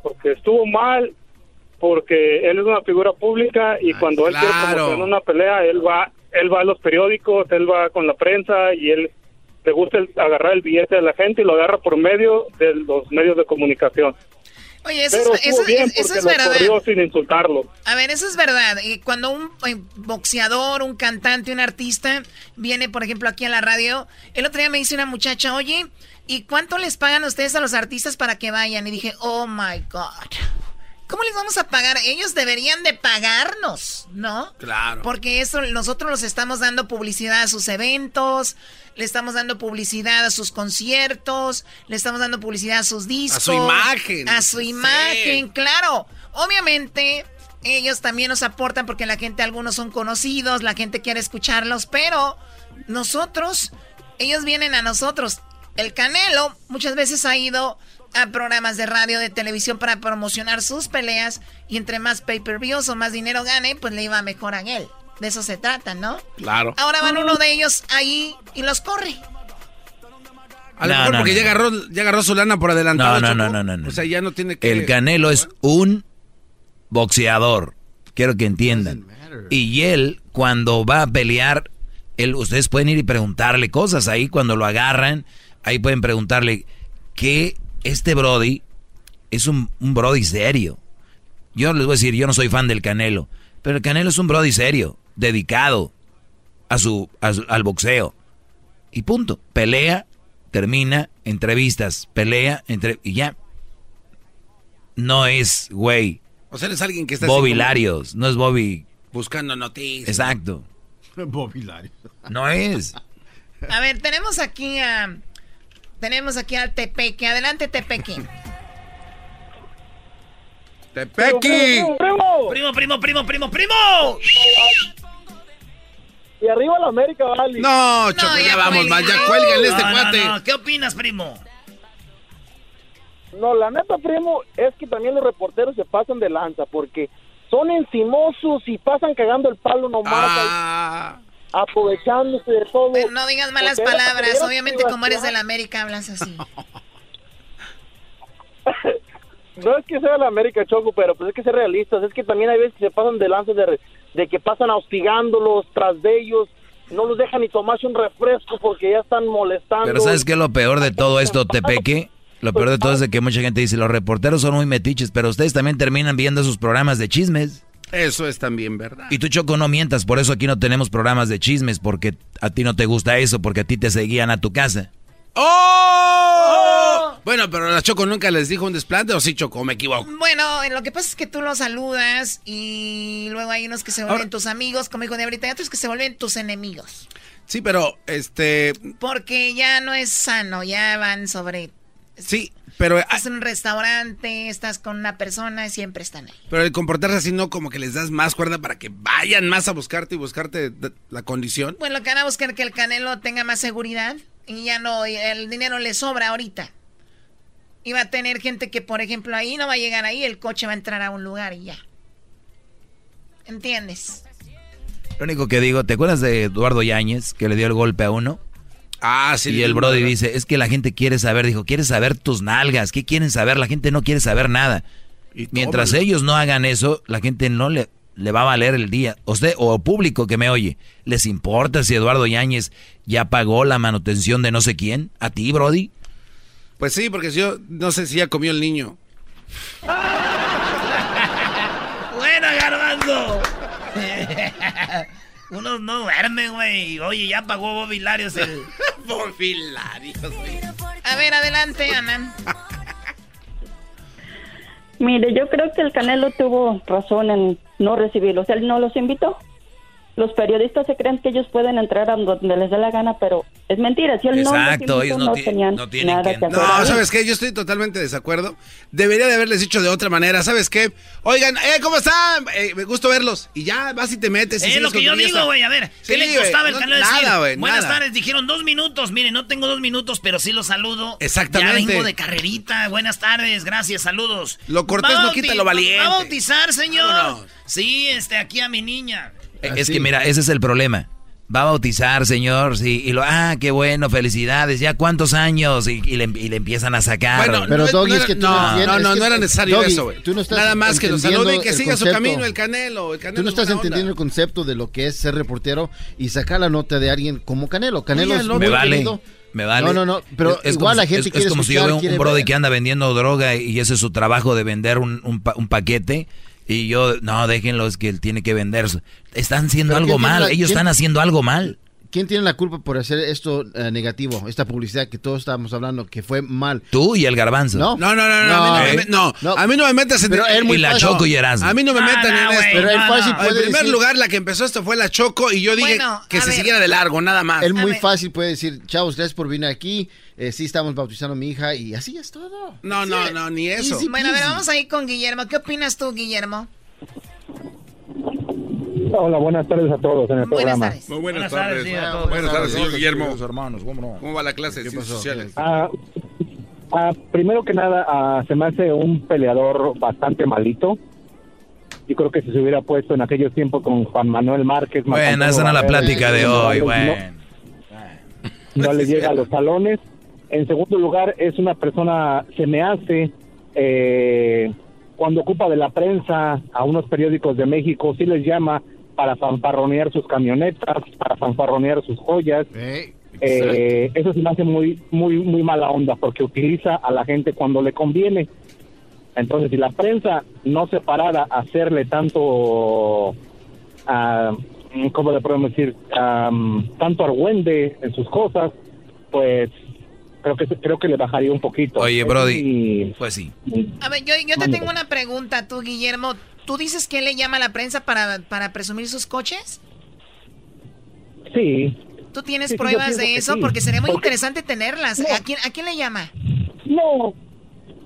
Porque estuvo mal porque él es una figura pública y cuando él quiere claro. promocionar una pelea, él va él va a los periódicos, él va con la prensa y él le gusta el- agarrar el billete de la gente y lo agarra por medio de los medios de comunicación. Oye, eso, Pero es, estuvo eso- bien eso porque es lo verdad. corrió sin insultarlo. A ver, eso es verdad. Y Cuando un eh, boxeador, un cantante, un artista viene, por ejemplo, aquí a la radio, el otro día me dice una muchacha, oye, ¿y cuánto les pagan ustedes a los artistas para que vayan? Y dije, oh my God. ¿Cómo les vamos a pagar? Ellos deberían de pagarnos, ¿no? Claro. Porque eso nosotros los estamos dando publicidad a sus eventos, le estamos dando publicidad a sus conciertos, le estamos dando publicidad a sus discos, A su imagen. a su Sí. imagen, claro. Obviamente ellos también nos aportan porque la gente algunos son conocidos, la gente quiere escucharlos, pero nosotros ellos vienen a nosotros. El Canelo muchas veces ha ido a programas de radio, de televisión para promocionar sus peleas y entre más pay-per-views o más dinero gane, pues le iba mejor a él. De eso se trata, ¿no? Claro. Ahora van uno de ellos ahí y los corre. A lo No, mejor no, porque no. ya, agarró, ya agarró su lana por adelantado. No, no, no, no, no, no. O sea, ya no tiene que... El Canelo es un boxeador. Quiero que entiendan. Y él, cuando va a pelear, él, ustedes pueden ir y preguntarle cosas ahí cuando lo agarran. Ahí pueden preguntarle que este Brody es un, un Brody serio. Yo les voy a decir, yo no soy fan del Canelo, pero el Canelo es un Brody serio, dedicado a su, a su- al boxeo. Y punto. Pelea, termina, entrevistas, pelea, entre, y ya. No es, güey, O sea, él es alguien que está... Bobby Larios, no es Bobby. Buscando noticias. Exacto. Bobby Larios. No es. A ver, tenemos aquí a. Tenemos aquí al Tepeque. Adelante, Tepeque. ¡Tepequi! Primo, primo, primo, primo, primo. Y arriba la América, vale. No, Choco, No, ya, ya vamos mal. Ya cuélgale este no, cuate. no. ¿Qué opinas, primo? No, la neta, primo, es que también los reporteros se pasan de lanza porque son encimosos y pasan cagando el palo nomás, Ah, aprovechándose de todo. Pero no digas malas palabras. Obviamente, como eres que de la América, hablas así. No es que sea la América Choco, pero pues es que ser realistas. Es que también hay veces que se pasan de lanza de, de que pasan hostigándolos tras de ellos. No los dejan ni tomarse un refresco porque ya están molestando. Pero ¿sabes qué es lo peor de todo esto, Tepeque? Lo peor de todo es de que mucha gente dice, los reporteros son muy metiches, pero ustedes también terminan viendo esos programas de chismes. Eso es también verdad. Y tú, Choco, no mientas, por eso aquí no tenemos programas de chismes, porque a ti no te gusta eso, porque a ti te seguían a tu casa. ¡Oh! Bueno, pero la Choco nunca les dijo un desplante, ¿o sí, Choco? Me equivoco. Bueno, lo que pasa es que tú los saludas y luego hay unos que se vuelven Ahora- tus amigos, como dijo de ahorita, y otros que se vuelven tus enemigos. Sí, pero, este... Porque ya no es sano, ya van sobre... Sí, pero, Estás en un restaurante, estás con una persona y siempre están ahí. pero el comportarse así no como que les das más cuerda para que vayan más a buscarte y buscarte la condición. Bueno, lo que van a buscar que el Canelo tenga más seguridad y ya no, y el dinero le sobra ahorita. Y va a tener gente que, por ejemplo, ahí no va a llegar ahí, el coche va a entrar a un lugar y ya. ¿Entiendes? Lo único que digo, ¿te acuerdas de Eduardo Yáñez, que le dio el golpe a uno? Ah, sí. Y el Brody dice, es que la gente quiere saber, dijo, quiere saber tus nalgas, ¿qué quieren saber? La gente no quiere saber nada. Mientras ellos no hagan eso, la gente no le, le va a valer el día. Usted o público que me oye, ¿les importa si Eduardo Yáñez ya pagó la manutención de no sé quién? ¿A ti, Brody? Pues sí, porque yo no sé si ya comió el niño. ¡Buena, garbanzo! Uno no duerme, güey. Oye, ya pagó Bobby Larios el... Bobby Larios, güey. A ver, adelante, Ana. Mire, yo creo que el Canelo tuvo razón en no recibirlos. Él no los invitó. Los periodistas se creen que ellos pueden entrar a donde les dé la gana, pero es mentira. Si él Exacto, no, ellos no, tenían no tienen nada que- que hacer. No, ahí. ¿sabes qué? Yo estoy totalmente de desacuerdo. Debería de haberles dicho de otra manera. ¿Sabes qué? Oigan, eh, ¿cómo están? Eh, me gusto verlos. Y ya vas y te metes. y Es lo que yo digo, güey. A ver, ¿qué Sí, le costaba el no- canal decir? Nada, güey, Buenas nada. tardes, dijeron dos minutos. Miren, no tengo dos minutos, pero sí los saludo. Exactamente. Ya vengo de carrerita. Buenas tardes, gracias, saludos. Lo cortés no quita lo valiente. ¿Va a bautizar, señor? Vámonos. Sí, este, aquí a mi niña. Es que mira, ese es el problema. Va a bautizar, señor, sí, y lo, ah, qué bueno, felicidades, ya cuántos años, y, y le, y le empiezan a sacar. Bueno, Pero, no, Doggy, no es que tú no, no no, no, es no que- era necesario Doggy, eso, güey. tú no estás Nada más que lo salude y que el siga su concepto. camino el Canelo. El Canelo Tú no es estás onda. entendiendo el concepto de lo que es ser reportero y sacar la nota de alguien como Canelo. Canelo Oye, es muy me vale, querido. me vale. No, no, no, pero Es- igual como la gente es, quiere es como si yo veo un, brody ver. que anda vendiendo droga y ese es su trabajo de vender un, un pa- un paquete y yo, no, déjenlo, es que él tiene que vender. Están haciendo algo ¿quién tiene mal, ellos quién- están haciendo algo mal. ¿Quién tiene la culpa por hacer esto eh, negativo, esta publicidad que todos estábamos hablando, que fue mal? Tú y el garbanzo. No, No, no, no, no, a mí no, me, no, a mí no me metas en Pero él muy Y la fácil. Choco y Erasmo. A mí no me metan en esto. Pero él fácil En puede primer decir- lugar, la que empezó esto fue la Choco y yo dije Bueno, que se ver. siguiera de largo, nada más. Él muy fácil puede decir, chavos, gracias por venir aquí, eh, sí estamos bautizando a mi hija y así es todo. No, no, no, ni eso. Easy Bueno, a ver, vamos a ir con Guillermo. ¿Qué opinas tú, Guillermo? Hola, buenas tardes a todos en el Buenas programa. tardes. Muy buenas, Buenas tardes, tardes. sí, a todos. Buenas tardes, señor Guillermo. hermanos, ¿cómo no? ¿Cómo va la clase de ¿Qué ciencias sociales? Ah, ah, primero que nada, ah, se me hace un peleador bastante malito. Yo creo que si se hubiera puesto en aquellos tiempos con Juan Manuel Márquez. Bueno, esa no la plática de hoy, no- no le llega a los talones. En segundo lugar, es una persona, se me hace, eh, cuando ocupa de la prensa a unos periódicos de México, sí les llama para fanfarronear sus camionetas, para fanfarronear sus joyas. Eh, Eh, eso se me hace muy, muy, muy mala onda porque utiliza a la gente cuando le conviene. Entonces, si la prensa no se parara a hacerle tanto, ah, ¿cómo le podemos decir? Am, tanto argüende en sus cosas, pues creo que creo que le bajaría un poquito. Oye, Brody, pues sí. A ver, yo, yo te tengo una pregunta, tú, Guillermo. ¿Tú dices que él le llama a la prensa para, para presumir sus coches? Sí. ¿Tú tienes Sí, sí, pruebas de eso? sí. Porque sería muy Porque- interesante tenerlas. ¿A, quién, ¿A quién le llama? No,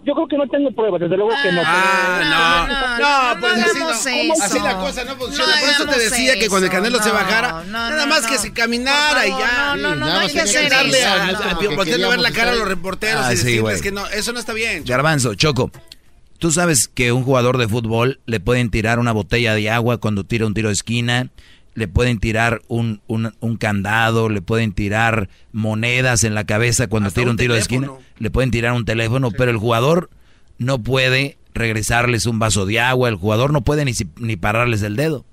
yo creo que no tengo pruebas, desde luego que no. Ah, no, no, no pues así no, así la cosa no funciona. No Por eso te decía que cuando el Canelo se no, bajara, no, nada no, más no. que se caminara y ya. no, no, no, no hay que hacer darle eso. a- a- no a- que ver la cara a los reporteros Ah, y sí, decirles güey. que no, eso no está bien. Garbanzo, Choco, tú sabes que un jugador de fútbol le pueden tirar una botella de agua cuando tira un tiro de esquina, le pueden tirar un, un, un candado, le pueden tirar monedas en la cabeza cuando Hasta tira un tiro de esquina, le pueden tirar un teléfono, pero el jugador no puede regresarles un vaso de agua, el jugador no puede ni, ni pararles el dedo,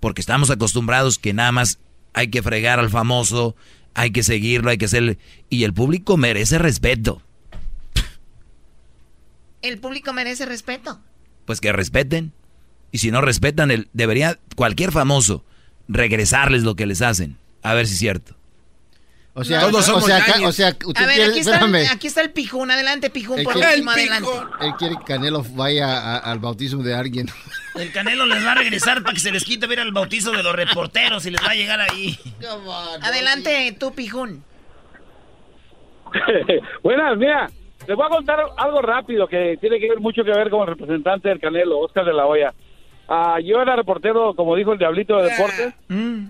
porque estamos acostumbrados que nada más hay que fregar al famoso, hay que seguirlo, hay que hacerle, y el público merece respeto. El público merece respeto. pues que respeten. Y si no respetan, el, debería cualquier famoso regresarles lo que les hacen. A ver si es cierto. O sea, Todos o somos sea, acá- Yañez. o sea, tú A ver, quieres- aquí está, espérame. aquí está el pijún. Adelante, pijún, El por que- último, El adelante. Él quiere que Canelo vaya a- al bautismo de alguien. El Canelo les va a regresar para que se les quite ver el bautizo de los reporteros y les va a llegar ahí. Adelante, tú, pijún. Buenas, mira, les voy a contar algo rápido que tiene que ver mucho que ver con el representante del Canelo, Oscar de la Hoya. Ah, yo era reportero, como dijo el Diablito de Deportes,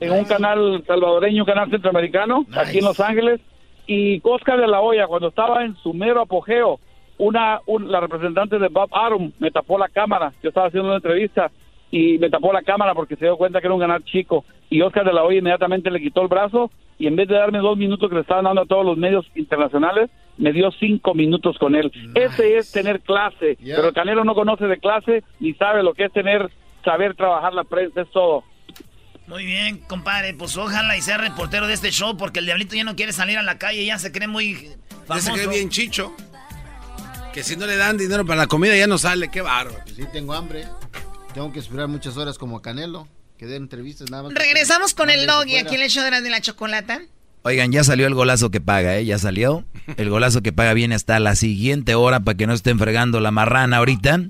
en un canal salvadoreño, un canal centroamericano, aquí en Los Ángeles. Y Oscar de la Hoya, cuando estaba en su mero apogeo, una, un- la representante de Bob Arum me tapó la cámara. Yo estaba haciendo una entrevista y me tapó la cámara porque se dio cuenta que era un canal chico. Y Oscar de la Hoya inmediatamente le quitó el brazo y en vez de darme dos minutos que le estaban dando a todos los medios internacionales, me dio cinco minutos con él. Ese es tener clase, pero el Canelo no conoce de clase ni sabe lo que es tener, saber trabajar la prensa, es todo. Muy bien, compadre, pues ojalá y sea reportero de este show porque el diablito ya no quiere salir a la calle, ya se cree muy famoso. Ya se cree bien chicho. Que si no le dan dinero para la comida ya no sale, qué bárbaro. Sí, tengo hambre. Tengo que esperar muchas horas como a Canelo, que dé entrevistas nada más. Regresamos con el doggy aquí en el show de la, de la chocolata. Oigan, ya salió el golazo que paga, ¿eh? Ya salió. El golazo que paga viene hasta la siguiente hora para que no estén fregando la marrana ahorita.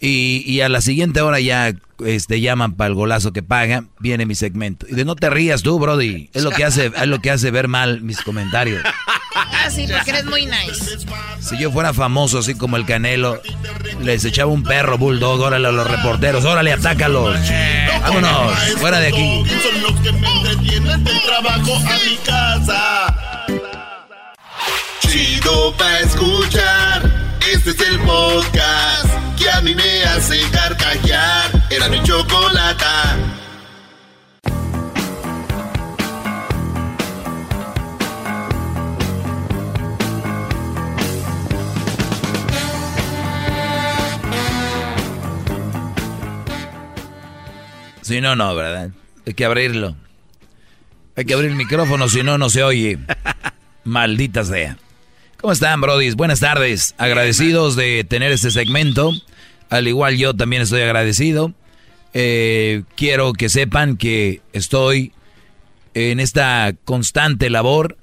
Y, y a la siguiente hora ya este, llaman para el golazo que paga, viene mi segmento. Y de no te rías tú, Brody. Es lo que hace, es lo que hace ver mal mis comentarios. Ah, sí, porque eres muy nice. Si yo fuera famoso así como el Canelo, les echaba un perro bulldog, órale a los reporteros, órale, atácalos. Vámonos, fuera de aquí. Son los que me entretienen del trabajo a mi casa. Chido pa' escuchar. Este es el podcast que a mí me hace carcajear. Era mi chocolata. Si no, no, ¿verdad? Hay que abrirlo. Hay que abrir el micrófono, si no, no se oye. Maldita sea. ¿Cómo están, brodis? Buenas tardes. Agradecidos de tener este segmento. Al igual yo también estoy agradecido. Eh, quiero que sepan que estoy en esta constante labor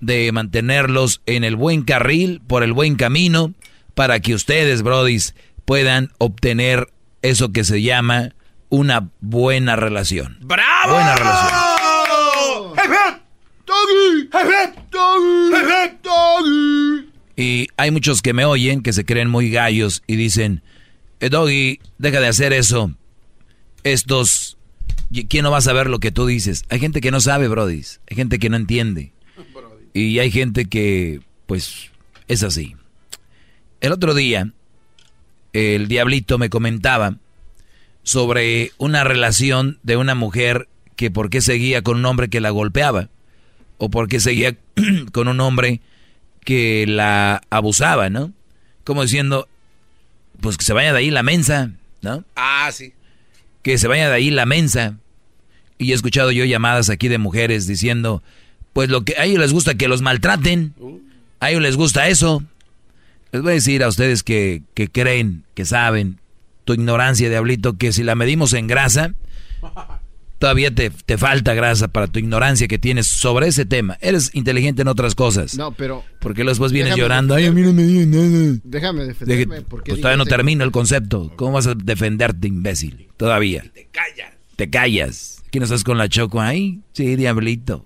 de mantenerlos en el buen carril, por el buen camino, para que ustedes, brodis, puedan obtener eso que se llama una buena relación. ¡Bravo! Buena relación. Y hay muchos que me oyen que se creen muy gallos y dicen, eh, Doggy, deja de hacer eso. Estos, ¿quién no va a saber lo que tú dices? Hay gente que no sabe, Brody. Hay gente que no entiende. Y hay gente que, pues, es así. El otro día, el diablito me comentaba sobre una relación de una mujer que por qué seguía con un hombre que la golpeaba o por qué seguía con un hombre que la abusaba, ¿no? Como diciendo, pues que se vaya de ahí la mensa, ¿no? Ah, sí. Que se vaya de ahí la mensa. Y he escuchado yo llamadas aquí de mujeres diciendo, pues lo que a ellos les gusta que los maltraten, a ellos les gusta eso. Les voy a decir a ustedes que, que creen, que saben, tu ignorancia, diablito, que si la medimos en grasa, todavía te, te, falta grasa para tu ignorancia que tienes sobre ese tema. Eres inteligente en otras cosas. No, pero... Porque después vienes llorando, ay, a mí no me dio nada. Déjame defenderme. De, porque pues todavía no termino el concepto. ¿Cómo vas a defenderte, imbécil? Todavía. Te callas. Te callas. ¿Quién estás con la choco ahí? Sí, diablito.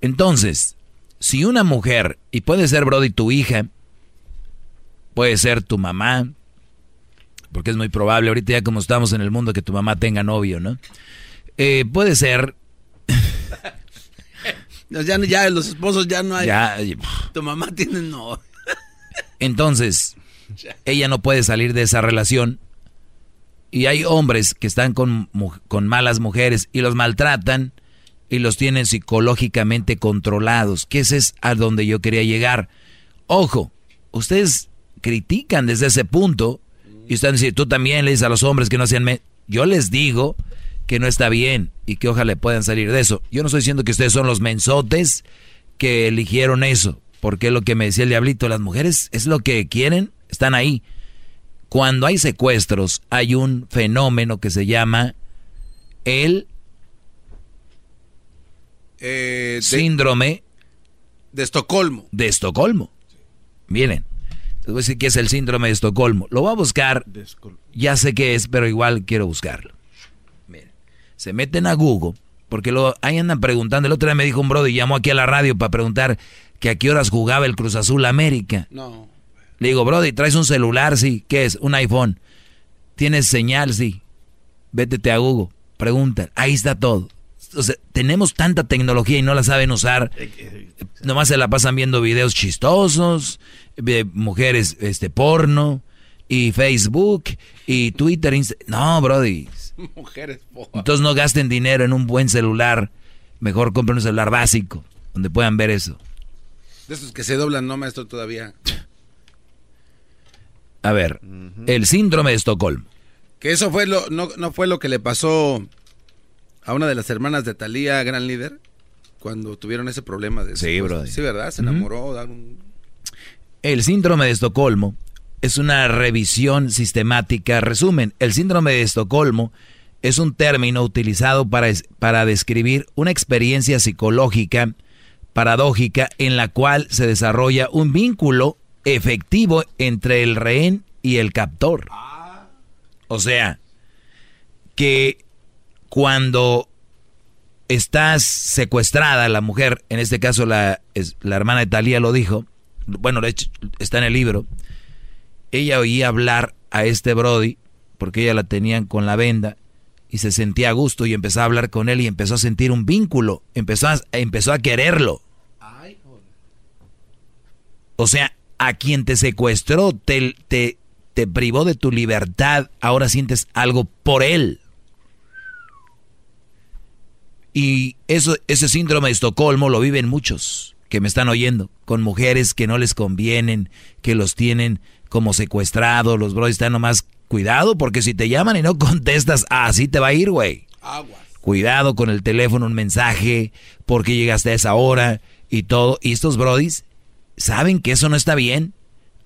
Entonces, si una mujer, y puede ser, Brody, tu hija, puede ser tu mamá, porque es muy probable ahorita ya como estamos en el mundo que tu mamá tenga novio, ¿no? Eh, puede ser... ya, ya los esposos ya no hay... Ya, tu mamá tiene no. Entonces, ella no puede salir de esa relación y hay hombres que están con, con malas mujeres y los maltratan y los tienen psicológicamente controlados, que ese es a donde yo quería llegar. Ojo, ustedes critican desde ese punto y están diciendo, tú también le dices a los hombres que no hacían... Yo les digo que no está bien y que ojalá puedan salir de eso. Yo no estoy diciendo que ustedes son los mensotes que eligieron eso, porque es lo que me decía el diablito, las mujeres es lo que quieren, están ahí. Cuando hay secuestros hay un fenómeno que se llama el eh, de, síndrome de Estocolmo. De Estocolmo. Miren, les voy a decir que es el síndrome de Estocolmo. Lo voy a buscar. Ya sé qué es, pero igual quiero buscarlo. Miren, se meten a Google, porque lo, ahí andan preguntando. El otro día me dijo un brother y llamó aquí a la radio para preguntar que a qué horas jugaba el Cruz Azul América. No. Le digo, brother, ¿traes un celular? Sí. ¿Qué es? Un iPhone. ¿Tienes señal? Sí. Vétete a Google. Pregunta. Ahí está todo. O sea, tenemos tanta tecnología y no la saben usar. Nomás se la pasan viendo videos chistosos, de mujeres este porno y Facebook y Twitter. No, brody. Mujeres porno. Entonces no gasten dinero en un buen celular Mejor compren un celular básico, donde puedan ver eso. De esos que se doblan, no, maestro, todavía. A ver, el síndrome de Estocolmo. Que eso fue lo, no, no fue lo que le pasó a una de las hermanas de Talía, gran líder, cuando tuvieron ese problema de Sí, bro. Sí, ¿verdad? Se enamoró. de algún- El síndrome de Estocolmo es una revisión sistemática. Resumen, el síndrome de Estocolmo es un término utilizado para, para describir una experiencia psicológica paradójica en la cual se desarrolla un vínculo efectivo entre el rehén y el captor. O sea, que cuando estás secuestrada, la mujer, en este caso la, la hermana de Talía lo dijo, bueno, de hecho, está en el libro, ella oía hablar a este Brody, porque ella la tenían con la venda, y se sentía a gusto y empezó a hablar con él y empezó a sentir un vínculo, empezó a, empezó a quererlo. O sea, a quien te secuestró, te, te, te privó de tu libertad, ahora sientes algo por él. Y eso, ese síndrome de Estocolmo lo viven muchos que me están oyendo, con mujeres que no les convienen, que los tienen como secuestrados, los bros están nomás, cuidado, porque si te llaman y no contestas, así te va a ir, güey. Cuidado con el teléfono, un mensaje, porque llegaste a esa hora y todo. Y estos brodis saben que eso no está bien,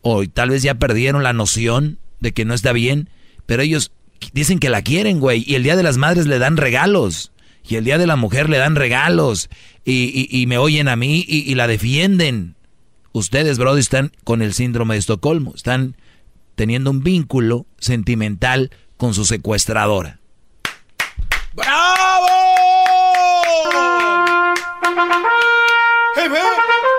o tal vez ya perdieron la noción de que no está bien, pero ellos dicen que la quieren, güey, y el Día de las Madres le dan regalos, y el Día de la Mujer le dan regalos, y, y- y me oyen a mí y, y la defienden. Ustedes, brodis, están con el síndrome de Estocolmo, están teniendo un vínculo sentimental con su secuestradora. ¡Bravo! ¡Hip, hip!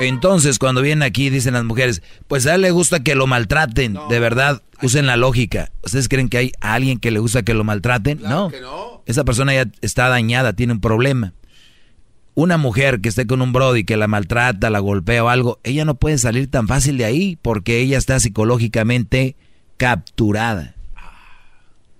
Entonces, cuando vienen aquí, dicen las mujeres, pues a él le gusta que lo maltraten. De verdad, usen la lógica. ¿Ustedes creen que hay a alguien que le gusta que lo maltraten? no. Esa persona ya está dañada, tiene un problema. Una mujer que esté con un brody que la maltrata, la golpea o algo, ella no puede salir tan fácil de ahí porque ella está psicológicamente capturada.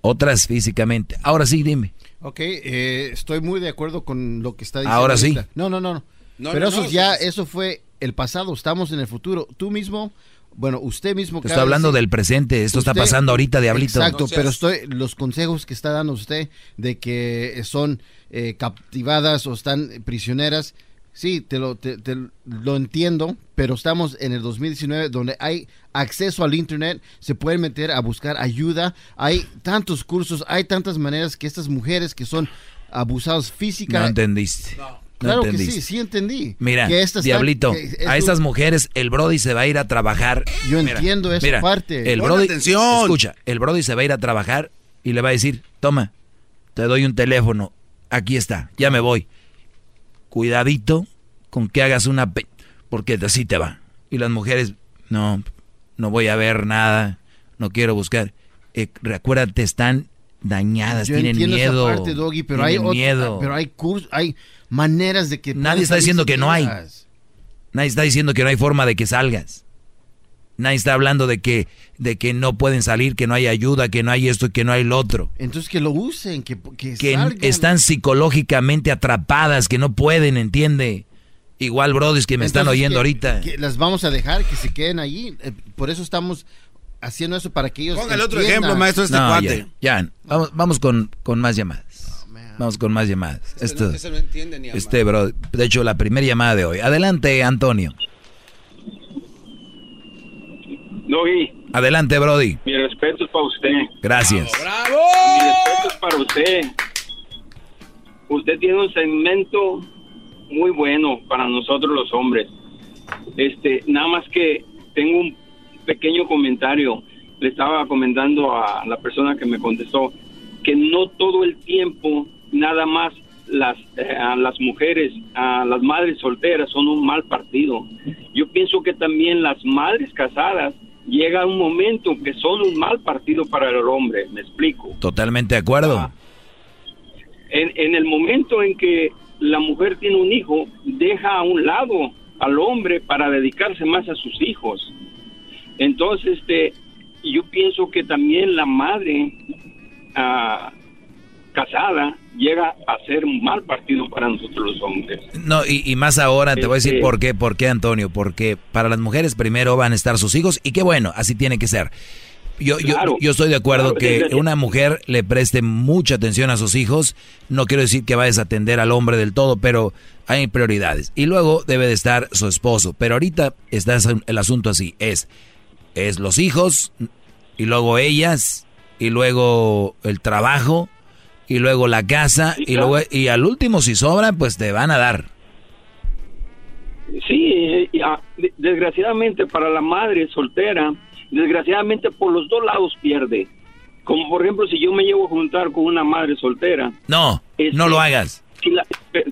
Otras físicamente. Ahora sí, dime. Ok, eh, estoy muy de acuerdo con lo que está diciendo. Ahora sí. no, no. no. No, Pero no, eso no, ya, sí. eso fue el pasado. Estamos en el futuro. Tú mismo, bueno, usted mismo. De hablando decir- del presente. Esto está pasando ahorita, diablito. Exacto, No seas- pero estoy los consejos que está dando usted de que son eh, captivadas o están prisioneras. Sí, te lo, te- te lo entiendo, pero estamos en el 2019 donde hay acceso al Internet, se pueden meter a buscar ayuda, hay tantos cursos, hay tantas maneras que estas mujeres que son abusadas No físicamente... entendiste. No claro que entendiste. sí, sí entendí. Mira, Que Diablito, que es a estas mujeres el Brody se va a ir a trabajar. Yo Mira, entiendo esa mira, parte. El Brody, atención. escucha, el Brody se va a ir a trabajar y le va a decir, toma, te doy un teléfono, aquí está, ya me voy. Cuidadito con que hagas una... pe- porque así te va. Y las mujeres, no, no voy a ver nada, no quiero buscar. Eh, recuérdate, están dañadas, Yo tienen miedo. esa parte, Doggy, pero hay otro- miedo. pero hay cursos, hay maneras de que Nadie está diciendo que no hay. Nadie está diciendo que no hay forma de que salgas. Nadie está hablando de que, de que no pueden salir, que no hay ayuda, que no hay esto, que no hay lo otro. Entonces que lo usen, que, que, Que salgan. están psicológicamente atrapadas, que no pueden, ¿entiende? Igual, brodis, que me están oyendo que- ahorita. que las vamos a dejar que se queden allí. Eh, por eso estamos haciendo eso para que ellos. Ponga el otro entiendan. ejemplo, maestro, este No, cuate. Ya, ya. Vamos, vamos con, con más llamadas. Vamos con más llamadas. Esto, Ese no entiende ni a este, bro, de hecho, la primera llamada de hoy. Adelante, Antonio. Doggy, Adelante, Brody. mi respeto es para usted. Gracias. Mi respeto es para usted. Usted tiene un segmento muy bueno para nosotros los hombres. Este, nada más que tengo un pequeño comentario. Le estaba comentando a la persona que me contestó que no todo el tiempo nada más las eh, a las mujeres, a las madres solteras son un mal partido. Yo pienso que también las madres casadas llega un momento que son un mal partido para el hombre. Me explico. Totalmente de acuerdo. En, en el momento en que la mujer tiene un hijo, deja a un lado al hombre para dedicarse más a sus hijos. Entonces, este, yo pienso que también la madre ah, casada llega a ser un mal partido para nosotros los hombres. No, y, más ahora, te voy a decir Este- por qué, por qué, Antonio, porque para las mujeres primero van a estar sus hijos, y qué bueno, así tiene que ser. Yo, yo- Claro, yo, estoy de acuerdo claro, que una mujer le preste mucha atención a sus hijos, no quiero decir que va a desatender al hombre del todo, pero hay prioridades. Y luego debe de estar su esposo, pero ahorita está el asunto así, es, es los hijos, y luego ellas, y luego el trabajo, y luego la casa, y luego y al último si sobra, pues te van a dar. Sí, eh, y, ah, de- desgraciadamente para la madre soltera, desgraciadamente por los dos lados pierde. Como por ejemplo, si yo me llevo a juntar con una madre soltera. No, Este, no lo hagas. si la- eh,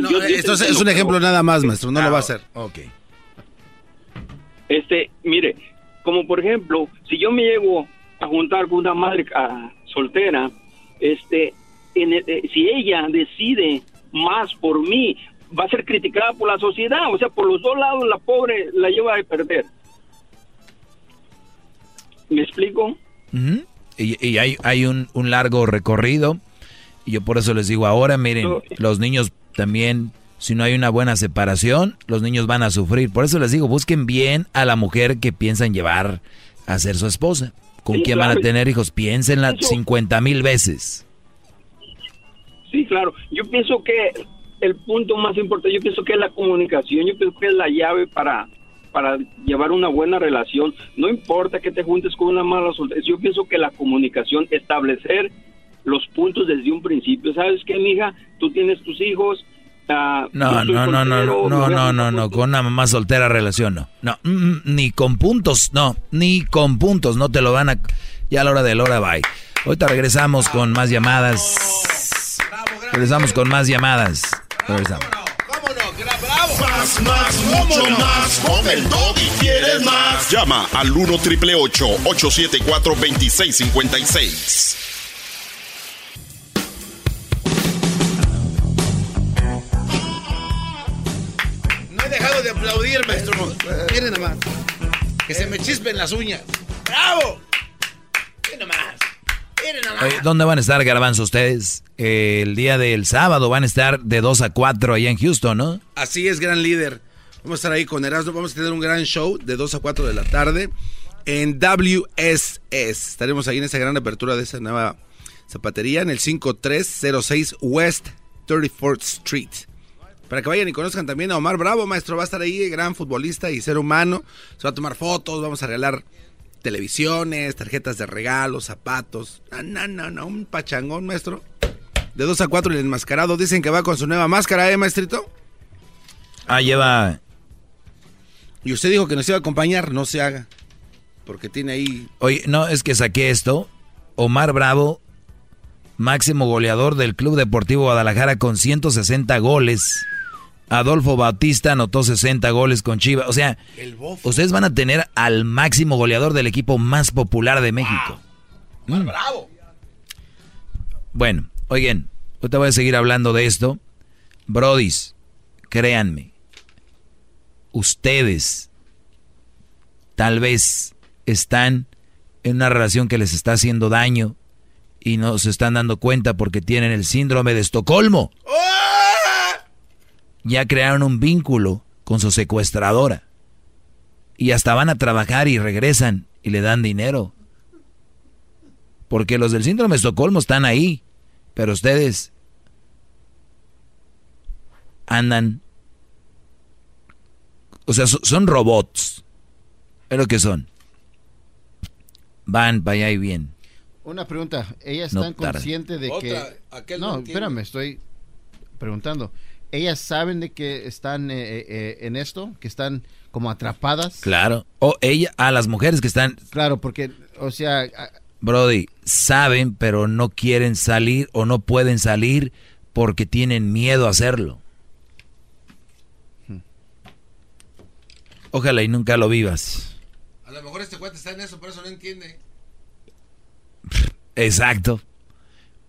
No, yo- esto es, un ejemplo nada más, maestro, no lo va a hacer. Ok. Este, mire, como por ejemplo, si yo me llego a juntar con una madre ah, soltera, este, en el- eh, si ella decide más por mí, va a ser criticada por la sociedad, o sea, por los dos lados la pobre la lleva a perder. ¿Me explico? Y hay, hay un, un largo recorrido. Y yo por eso les digo ahora, miren, los niños también, si no hay una buena separación, los niños van a sufrir. Por eso les digo, busquen bien a la mujer que piensan llevar a ser su esposa. ¿Con Sí, quién van a tener hijos? Piénsenla Eso. 50 mil veces. Sí, claro. Yo pienso que el punto más importante, yo pienso que es la comunicación, yo pienso que es la llave para para llevar una buena relación. No importa que te juntes con una mala soltera, yo pienso que la comunicación, establecer los puntos desde un principio. ¿Sabes qué, mija? Tú tienes tus hijos. Yo No, no, no, no, no, no, no, no, no, con una mamá soltera relación no. No, mm, mm, ni con puntos, no, ni con puntos, no te lo van a... Ya a la hora de la hora, bye. Ahorita regresamos con más llamadas. Regresamos con más llamadas. Regresamos. Más, más, mucho más. Con el y quieres más. Llama al 1 triple 874 2656. De aplaudir, maestro. Miren nomás. Que se me chispen las uñas. ¡Bravo! Miren nomás. Miren nomás. Oye, ¿Dónde van a estar, Garbanzo, ustedes? Eh, el día del sábado van a estar de 2 a 4 allá en Houston, ¿no? Así es, gran líder. Vamos a estar ahí con Erasmo. Vamos a tener un gran show de 2 a 4 de la tarde en WSS. Estaremos ahí en esa gran apertura de esa nueva zapatería en el 5306 West 34th Street. Para que vayan y conozcan también a Omar Bravo, maestro. Va a estar ahí, gran futbolista y ser humano. Se va a tomar fotos, vamos a regalar televisiones, tarjetas de regalo, zapatos. No, no, no, no, un pachangón, maestro. De 2 a 4 el enmascarado. Dicen que va con su nueva máscara, ¿eh, maestrito? Ah, lleva... Y usted dijo que nos iba a acompañar, no se haga. Porque tiene ahí... Oye, no, es que saqué esto. Omar Bravo, máximo goleador del Club Deportivo Guadalajara con 160 goles. Adolfo Bautista anotó 60 goles con Chivas. O sea, ustedes van a tener al máximo goleador del equipo más popular de México. Mm. ¡Bravo! Bueno, oigan, ahorita voy a seguir hablando de esto. Brodis, créanme, ustedes tal vez están en una relación que les está haciendo daño y no se están dando cuenta porque tienen el síndrome de Estocolmo. Ya crearon un vínculo con su secuestradora. Y hasta van a trabajar y regresan y le dan dinero. Porque los del síndrome de Estocolmo están ahí. Pero ustedes andan... O sea, so- son robots. Es lo que son. Van para allá y bien. Una pregunta. ¿Ellas No están tardan. conscientes de Otra, que... aquel no no, espérame, estoy preguntando. ¿Ellas saben de que están eh, eh, eh, en esto? ¿Que están como atrapadas? Claro. O ella, a las mujeres que están, Claro, porque, o sea... a- Brody, saben, pero no quieren salir o no pueden salir porque tienen miedo a hacerlo. Ojalá y nunca lo vivas. A lo mejor este cuate está en eso, por eso no entiende. Exacto.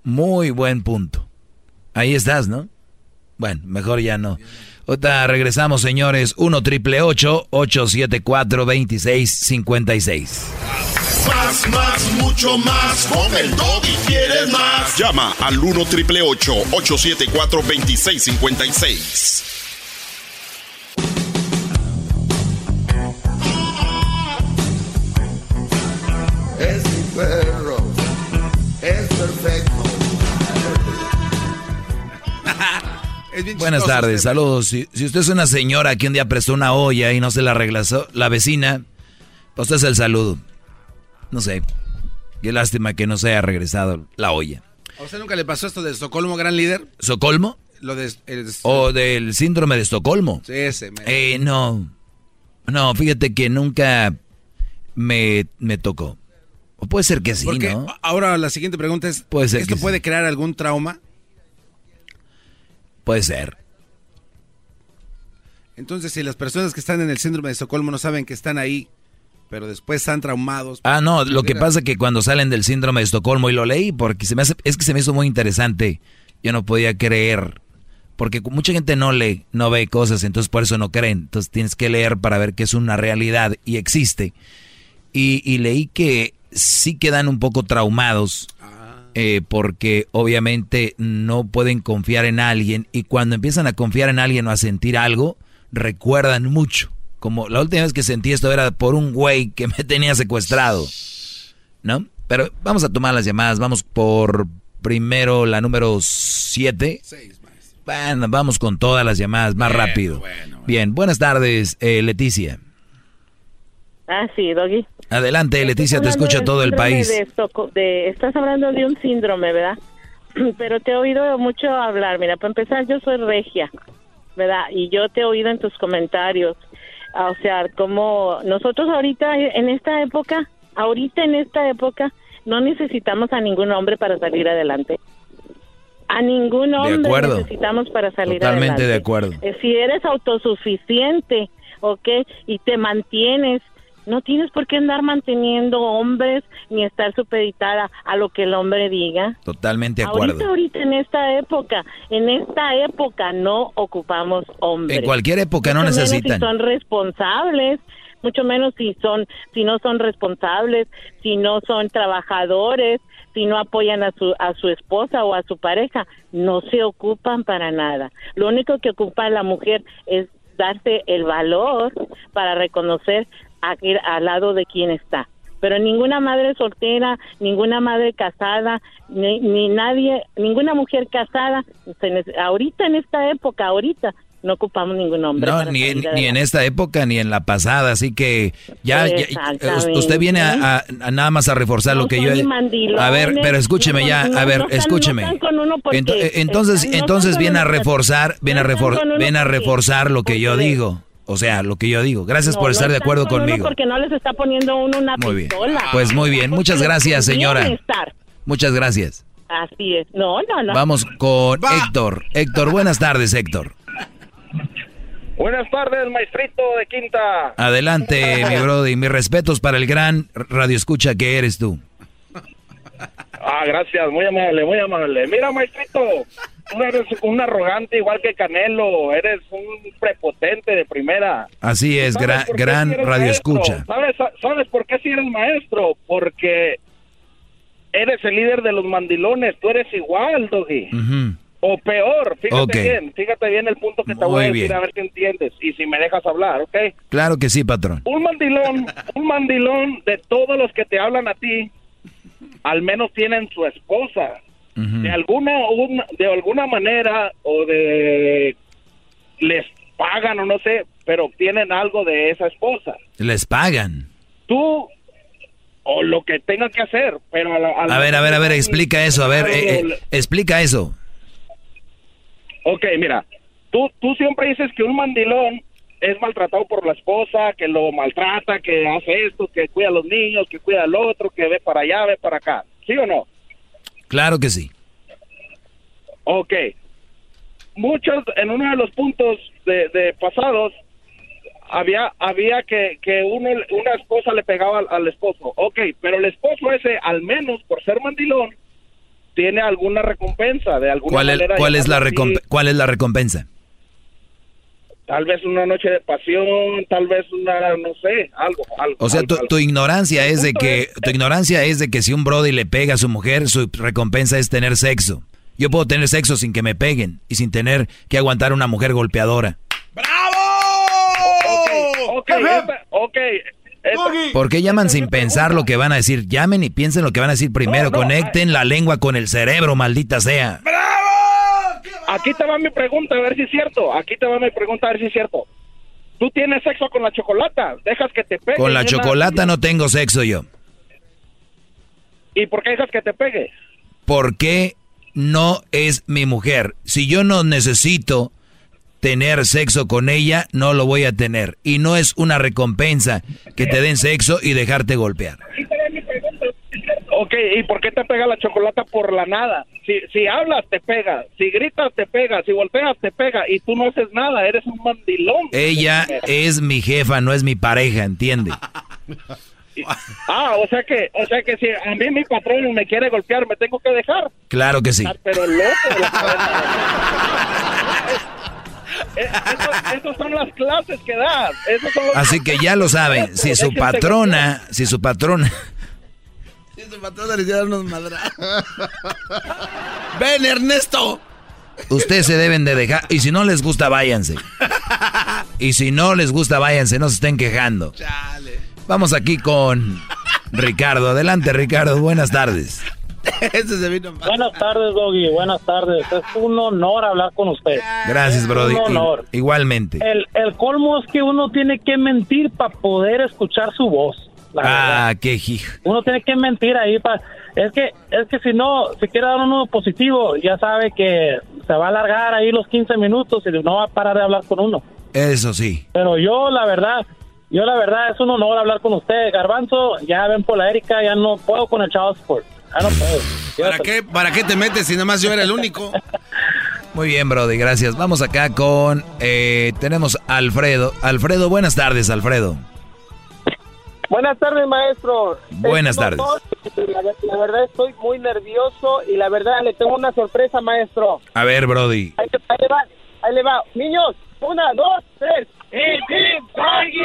Muy buen punto. Ahí estás, ¿no? Bueno, mejor ya no. Otra regresamos, señores. 1 triple 874 2656. Más, más, mucho más. Con el y quieres más. Llama al 1 triple 874 2656. Buenas tardes, saludos. Si, si, usted es una señora que un día prestó una olla y no se la regresó, la vecina, pues usted es el saludo. No sé. Qué lástima que no se haya regresado la olla. ¿A usted nunca le pasó esto de Estocolmo, gran líder? ¿Socolmo? Lo de, o del síndrome de Estocolmo. Sí, ese. Eh, no. No, fíjate que nunca me, me tocó. O puede ser que sí, Porque ¿no? Ahora la siguiente pregunta es, puede ser ¿esto que puede sí. crear algún trauma? Puede ser. Entonces, si las personas que están en el síndrome de Estocolmo no saben que están ahí, pero después están traumados. Ah, no, lo que pasa es que cuando salen del síndrome de Estocolmo, y lo leí porque se me hace, es que se me hizo muy interesante, yo no podía creer, porque mucha gente no lee, no ve cosas, entonces por eso no creen, entonces tienes que leer para ver que es una realidad y existe. Y, y leí que sí quedan un poco traumados, eh, porque obviamente no pueden confiar en alguien, y cuando empiezan a confiar en alguien o a sentir algo, recuerdan mucho. Como la última vez que sentí esto era por un güey que me tenía secuestrado. ¿No? Pero vamos a tomar las llamadas. Vamos por primero la número 7. Bueno, vamos con todas las llamadas más rápido. Bien, buenas tardes, eh, Leticia. Ah, sí, Doggy. Adelante, Leticia, te escucha todo el país. de Estoco- de- estás hablando de un síndrome, ¿verdad? Pero te he oído mucho hablar. Mira, para empezar, yo soy regia, ¿verdad? Y yo te he oído en tus comentarios. Ah, O sea, como nosotros ahorita, en esta época, ahorita en esta época, no necesitamos a ningún hombre para salir adelante. A ningún hombre necesitamos para salir Totalmente adelante. de acuerdo. Eh, si eres autosuficiente, ¿ok? Y te mantienes, no tienes por qué andar manteniendo hombres ni estar supeditada a lo que el hombre diga. Totalmente de Ahorita, acuerdo. ahorita, en esta época, en esta época no ocupamos hombres. En cualquier época no Mucho menos necesitan. Si son responsables, mucho menos si son, si no son responsables, si no son trabajadores, si no apoyan a su, a su esposa o a su pareja, no se ocupan para nada. Lo único que ocupa la mujer es darse el valor para reconocer al lado de quien está. Pero ninguna madre soltera, ninguna madre casada, ni, ni nadie, ninguna mujer casada, ahorita en esta época, ahorita, no ocupamos ningún hombre. No, ni en, ni en esta época ni en la pasada, así que ya, usted viene a, a- a nada más a reforzar No lo que yo A ver, pero escúcheme no ya, a ver, no escúcheme. entonces, entonces viene a reforzar, viene a refor- viene a reforzar lo que yo digo. O sea, lo que yo digo. Gracias No, por no estar de acuerdo con conmigo. Porque no les está poniendo uno una Muy bien. pistola. Pues muy bien, muchas gracias, señora. Muchas gracias. Así es. No, no, no. Vamos con Héctor. Héctor, buenas tardes, Héctor. Buenas tardes, maestrito de Quinta. Adelante, mi brody. Mis respetos para el gran radio escucha que eres tú. Ah, gracias, muy amable, muy amable. Mira, maestrito, tú eres un arrogante igual que Canelo, eres un prepotente de primera. Así es, ¿Sabes gra- por qué gran radio escucha. ¿Sabes, ¿Sabes por qué si eres maestro? Porque eres el líder de los mandilones, tú eres igual, Doggy. O peor, fíjate bien, fíjate bien el punto que te Muy voy a decir, bien. a ver si entiendes y si me dejas hablar, ¿ok? Claro que sí, patrón. Un mandilón, un mandilón de todos los que te hablan a ti, al menos tienen su esposa. De alguna un- de alguna manera o de les pagan o no sé, pero obtienen algo de esa esposa. Les pagan. Tú o lo que tenga que hacer, pero a, la- a la- A ver, a ver, a ver, explica eso. A ver, eh, eh, explica eso. Ok, mira, tú, tú siempre dices que un mandilón es maltratado por la esposa, que lo maltrata, que hace esto, que cuida a los niños, que cuida al otro, que ve para allá, ve para acá. ¿Sí o no? Claro que sí. Ok. Muchos, en uno de los puntos de, de pasados, había había que, que uno, una esposa le pegaba al, al esposo. Ok, pero el esposo ese, al menos por ser mandilón, tiene alguna recompensa de alguna ¿Cuál es, la, recomp- ¿Cuál es la recompensa? Tal vez una noche de pasión, tal vez una, no sé, algo, algo. O sea, algo, tu, algo. tu ignorancia es de que tu ignorancia es de que si un brody le pega a su mujer, su recompensa es tener sexo. Yo puedo tener sexo sin que me peguen y sin tener que aguantar una mujer golpeadora. Ok, esta- ok. esta- ¿Por qué llaman sin pensar lo que van a decir? Llamen y piensen lo que van a decir primero. Conecten la lengua con el cerebro, maldita sea. Aquí te va mi pregunta, a ver si es cierto. Aquí te va mi pregunta, a ver si es cierto. Tú tienes sexo con la chocolata, dejas que te pegue. Con la chocolata no tengo sexo yo. ¿Y por qué dejas que te pegue? ¿Por qué no es mi mujer? Si yo no necesito tener sexo con ella, no lo voy a tener. Y no es una recompensa que te den sexo y dejarte golpear. Ok, ¿y por qué te pega la chocolata por la nada? Si, si hablas, te pega. Si gritas, te pega. Si golpeas, te pega. Y tú no haces nada, eres un mandilón. Ella es mi jefa, no es mi pareja, ¿entiende? Ah, o sea que, o sea que si a mí mi patrón me quiere golpear, me tengo que dejar. Claro que sí. Ah, Pero loco. Eh, eso- Esas son las clases que das. Son Así que ya lo saben, si su patrona, si su patrona, Ven, Ernesto. ustedes se deben de dejar, y si no les gusta, váyanse. Y si no les gusta, váyanse, no se estén quejando. Vamos aquí con Ricardo. Adelante, Ricardo, buenas tardes. Buenas tardes, Doggy. Buenas tardes. Es un honor hablar con usted. Gracias, Brody. Un honor. Igualmente. El, el colmo es que uno tiene que mentir para poder escuchar su voz. La verdad. Ah, qué hijo. Uno tiene que mentir ahí para... Es que, es que si no, si quiere dar uno positivo, ya sabe que se va a alargar ahí los 15 minutos y no va a parar de hablar con uno. Eso sí. Pero yo, la verdad, yo la verdad es un honor hablar con usted. Garbanzo, ya ven por la Erika, ya no puedo con el Child Support. Ya no puedo. ¿Para qué, ¿Para qué te metes si nomás yo era el único? Muy bien, Brody, gracias. Vamos acá con, eh, tenemos a Alfredo. Alfredo, buenas tardes, Alfredo. Buenas tardes, maestro. Buenas Es tardes. La, la verdad estoy muy nervioso y la verdad le tengo una sorpresa, maestro. A ver, Brody. Ahí, ahí le va, ahí le va. Niños, una, dos, tres. Hip, hip, doggy.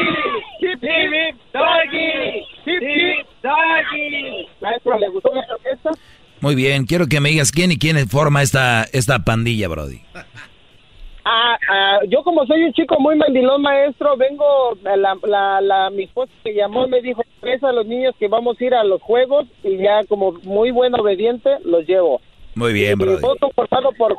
Hip, hip, hip, doggy. Hip, hip, doggy. Maestro, ¿le gustó la sorpresa? Muy bien, quiero que me digas quién y quién forma esta, esta pandilla, Brody. Ah, ah, yo como soy un chico muy mandilón, maestro, vengo, la, la, la, mi esposa me llamó y me dijo, "Traes a los niños que vamos a ir a los juegos y ya como muy buen obediente los llevo. Muy bien, fue conformado por,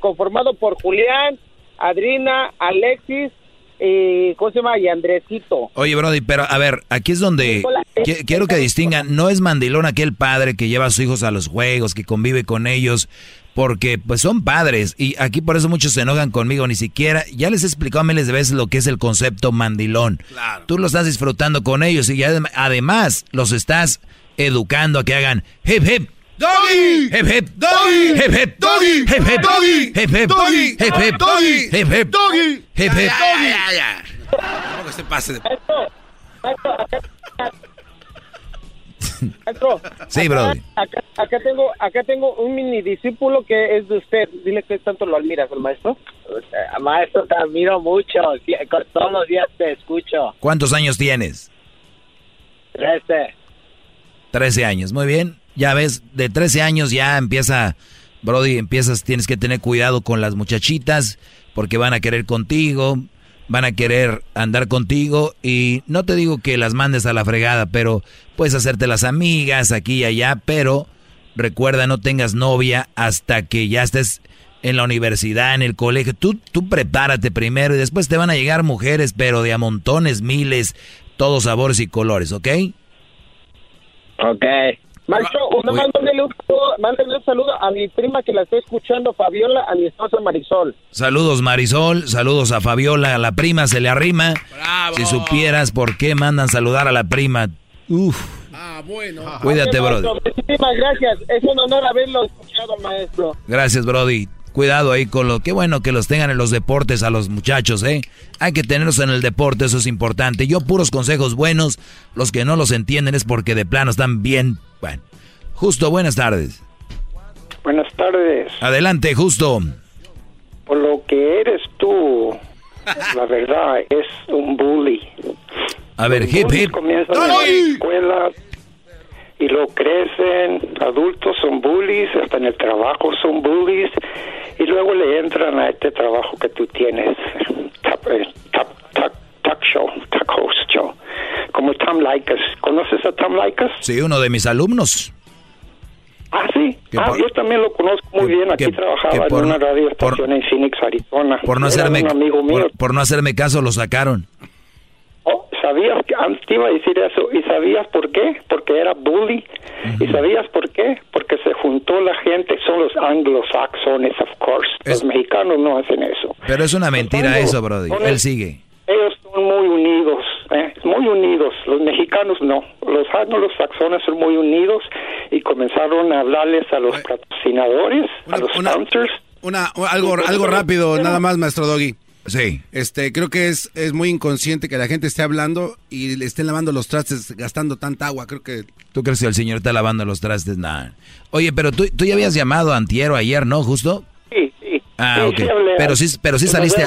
conformado por Julián, Adrina, Alexis y, ¿cómo se llama? Y Andresito. Oye, Brody, pero a ver, aquí es donde qui- quiero que distingan, no es mandilón aquel padre que lleva a sus hijos a los juegos, que convive con ellos, porque pues son padres y aquí por eso muchos se enojan conmigo, ni siquiera, ya les he explicado miles de veces lo que es el concepto mandilón. Tú lo estás disfrutando con ellos y adem- además los estás educando a que hagan hip hip. Doggy, hip hip, doggy, hip hip, doggy, hip hip, doggy, hip hip, doggy, hip hip, doggy, hip hip, doggy, hip hip. Ya, ya, ya. Tampoco se pase Sí, acá- Brody. Acá, acá tengo, acá tengo un mini discípulo que es de usted. Dile que tanto lo admiras, el maestro. Maestro, te admiro mucho. Todos los días te escucho. ¿Cuántos años tienes? Trece. 13 años, muy bien. Ya ves, de 13 años ya empieza, Brody, empiezas, tienes que tener cuidado con las muchachitas porque van a querer contigo, van a querer andar contigo y no te digo que las mandes a la fregada, pero puedes hacerte las amigas aquí y allá, pero recuerda no tengas novia hasta que ya estés en la universidad, en el colegio. Tú, tú prepárate primero y después te van a llegar mujeres, pero de a montones, miles, todos sabores y colores, ¿ok? Ok. Maestro, una más mándele un, saludo, mándele un saludo a mi prima que la estoy escuchando, Fabiola, a mi esposa Marisol. Saludos Marisol, saludos a Fabiola, a la prima se le arrima. Si supieras por qué mandan saludar a la prima. Uf, Ah, bueno. cuídate, Brody. Muchísimas gracias. Es un honor haberlo escuchado, maestro. Gracias, Brody. Cuidado ahí con lo. Qué bueno que los tengan en los deportes a los muchachos, ¿eh? Hay que tenerlos en el deporte, eso es importante. Yo, puros consejos buenos. Los que no los entienden es porque de plano están bien. Bueno, justo, buenas tardes. Buenas tardes. Adelante, justo. Por lo que eres tú, la verdad, es un bully. A ver, hip, hip. Comienzan en la escuela y lo crecen, adultos son bullies, hasta en el trabajo son bullies, y luego le entran a este trabajo que tú tienes, talk, eh, show, talk host show, como Tom Likas. ¿Conoces a Tom Likas? Sí, uno de mis alumnos. Ah, sí. Ah, yo también lo conozco muy bien. Aquí trabajaba en una radio estación en Phoenix, Arizona. Por no, hacerme, por, no hacerme caso, lo sacaron. Oh, ¿sabías que antes te iba a decir eso? ¿Y sabías por qué? Porque era bully. ¿Y sabías por qué? Porque se juntó la gente, son los anglosaxones, of course. Los mexicanos no hacen eso. Pero es una mentira eso, Brody. Él sigue. Ellos son muy unidos, ¿eh? muy unidos. Los mexicanos no. Los anglosaxones son muy unidos y comenzaron a hablarles a los patrocinadores, a los sponsors. Una, algo, algo rápido, nada más, maestro Doggy. Sí. Este, creo que es, es muy inconsciente que la gente esté hablando y le estén lavando los trastes gastando tanta agua. Creo que. ¿Tú crees que el señor está lavando los trastes? Nada. Oye, pero tú, tú ya habías llamado a Antiero ayer, ¿no? ¿Justo? Sí, sí. Ah, ok. pero sí, pero sí saliste.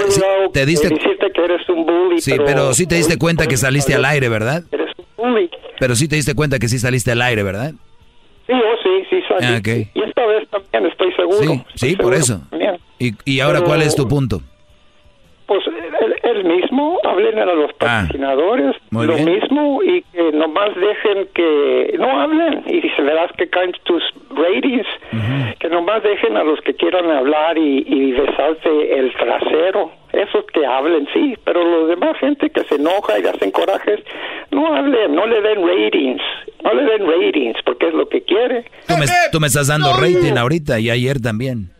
te diste. Que eres un bully, sí, pero, sí te diste cuenta que saliste al aire, ¿verdad? Eres un bully. Pero sí te diste cuenta que sí saliste al aire, ¿verdad? Sí, oh, sí, sí salí. Ah, okay. Y esta vez también estoy seguro. Sí, sí, por eso. ¿Y, y ahora cuál es tu punto? Pues el, mismo, hablen a los ah, patrocinadores, lo mismo, y que nomás dejen que no hablen, y se verás que caen tus ratings, que nomás dejen a los que quieran hablar y, y besarse el trasero, esos que hablen, sí, pero los demás gente que se enoja y hacen corajes, no hablen, no le den ratings, no le den ratings, porque es lo que quiere. Tú me, tú me estás dando rating ahorita y ayer también.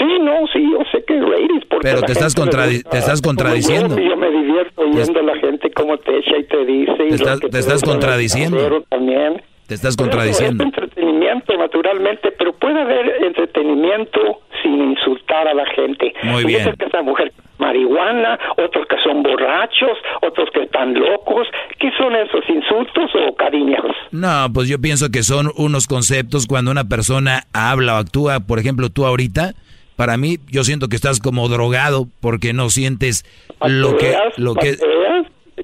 Sí, no, sí, yo sé que ratings. Porque Pero te estás, te estás contradiciendo. Yo, me divierto oyendo a la gente como te echa y te dice. Te, estás, te estás contradiciendo. También. Te estás contradiciendo. Es entretenimiento, naturalmente, pero puede haber entretenimiento sin insultar a la gente. Muy bien. que esa mujer marihuana, otros que son borrachos, otros que están locos. ¿Qué son esos insultos o cariños? No, pues yo pienso que son unos conceptos cuando una persona habla o actúa, por ejemplo, tú ahorita para mí, yo siento que estás como drogado porque no sientes lo que... Lo que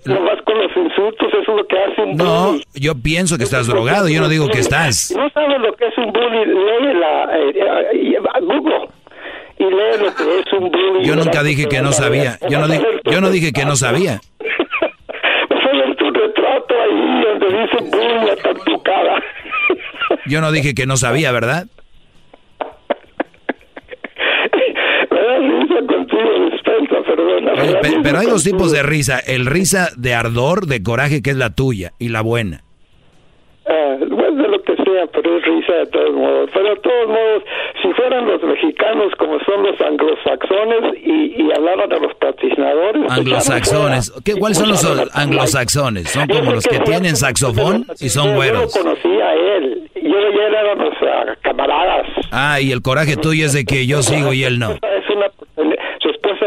no vas con los insultos, eso es lo que hace un No, yo pienso que estás drogado, yo no digo que estás. No sabes lo que es un bully, lee la... Eh, eh, Google y lee lo que es un bully. Yo nunca dije que no sabía, yo no, yo no dije que no sabía. Tu retrato ahí donde dice bully hasta tu cara. Yo no dije que no sabía, ¿verdad? Pero hay dos tipos de risa. El risa de ardor, de coraje, que es la tuya, y la buena. Ah, pues de lo que sea, pero es risa de todos modos. Pero de todos modos, si fueran los mexicanos como son los anglosaxones y, y hablaran de los patrocinadores... Pues anglosaxones. ¿Qué, ¿Cuáles son los anglosaxones? Son como los que tienen saxofón y son güeros. Yo lo conocí a él. Yo y él éramos uh, camaradas. Ah, y el coraje tuyo es de que yo sigo y él no. Es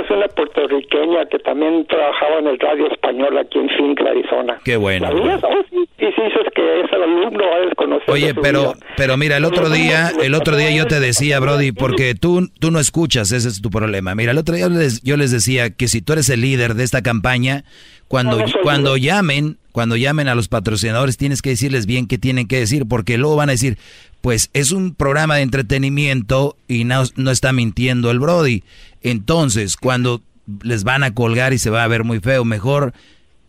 es una puertorriqueña que también trabajaba en el radio español aquí en Phoenix, Arizona. Qué bueno. Oh, sí, sí, es que es el alumno, a Oye, pero, pero mira, el otro día, el otro día yo te decía, Brody, porque tú, tú no escuchas, ese es tu problema. Mira, el otro día yo les, yo les decía que si tú eres el líder de esta campaña, cuando, cuando llamen, cuando llamen a los patrocinadores, tienes que decirles bien qué tienen que decir, porque luego van a decir, pues es un programa de entretenimiento y no, no está mintiendo el Brody. Entonces, cuando les van a colgar y se va a ver muy feo, mejor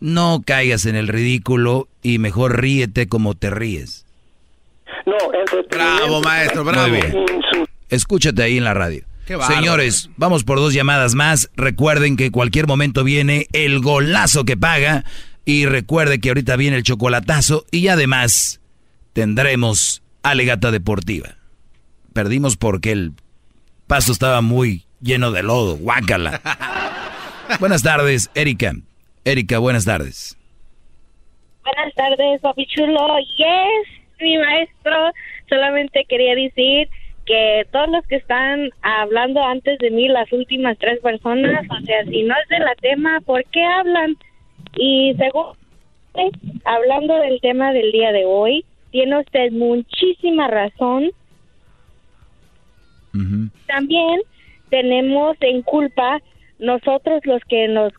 no caigas en el ridículo y mejor ríete como te ríes. No, Bravo, maestro, bravo. Escúchate ahí en la radio. Señores, vamos por dos llamadas más. Recuerden que cualquier momento viene el golazo que paga. Y recuerde que ahorita viene el chocolatazo. Y además tendremos alegata deportiva. Perdimos porque el paso estaba muy lleno de lodo. Guácala. buenas tardes, Erika. Erika, buenas tardes. Buenas tardes, papi chulo. Yes, mi maestro. Solamente quería decir que todos los que están hablando antes de mí, las últimas tres personas, o sea, si no es de la tema, ¿por qué hablan? Y según hablando del tema del día de hoy, tiene usted muchísima razón. También tenemos en culpa nosotros los que nos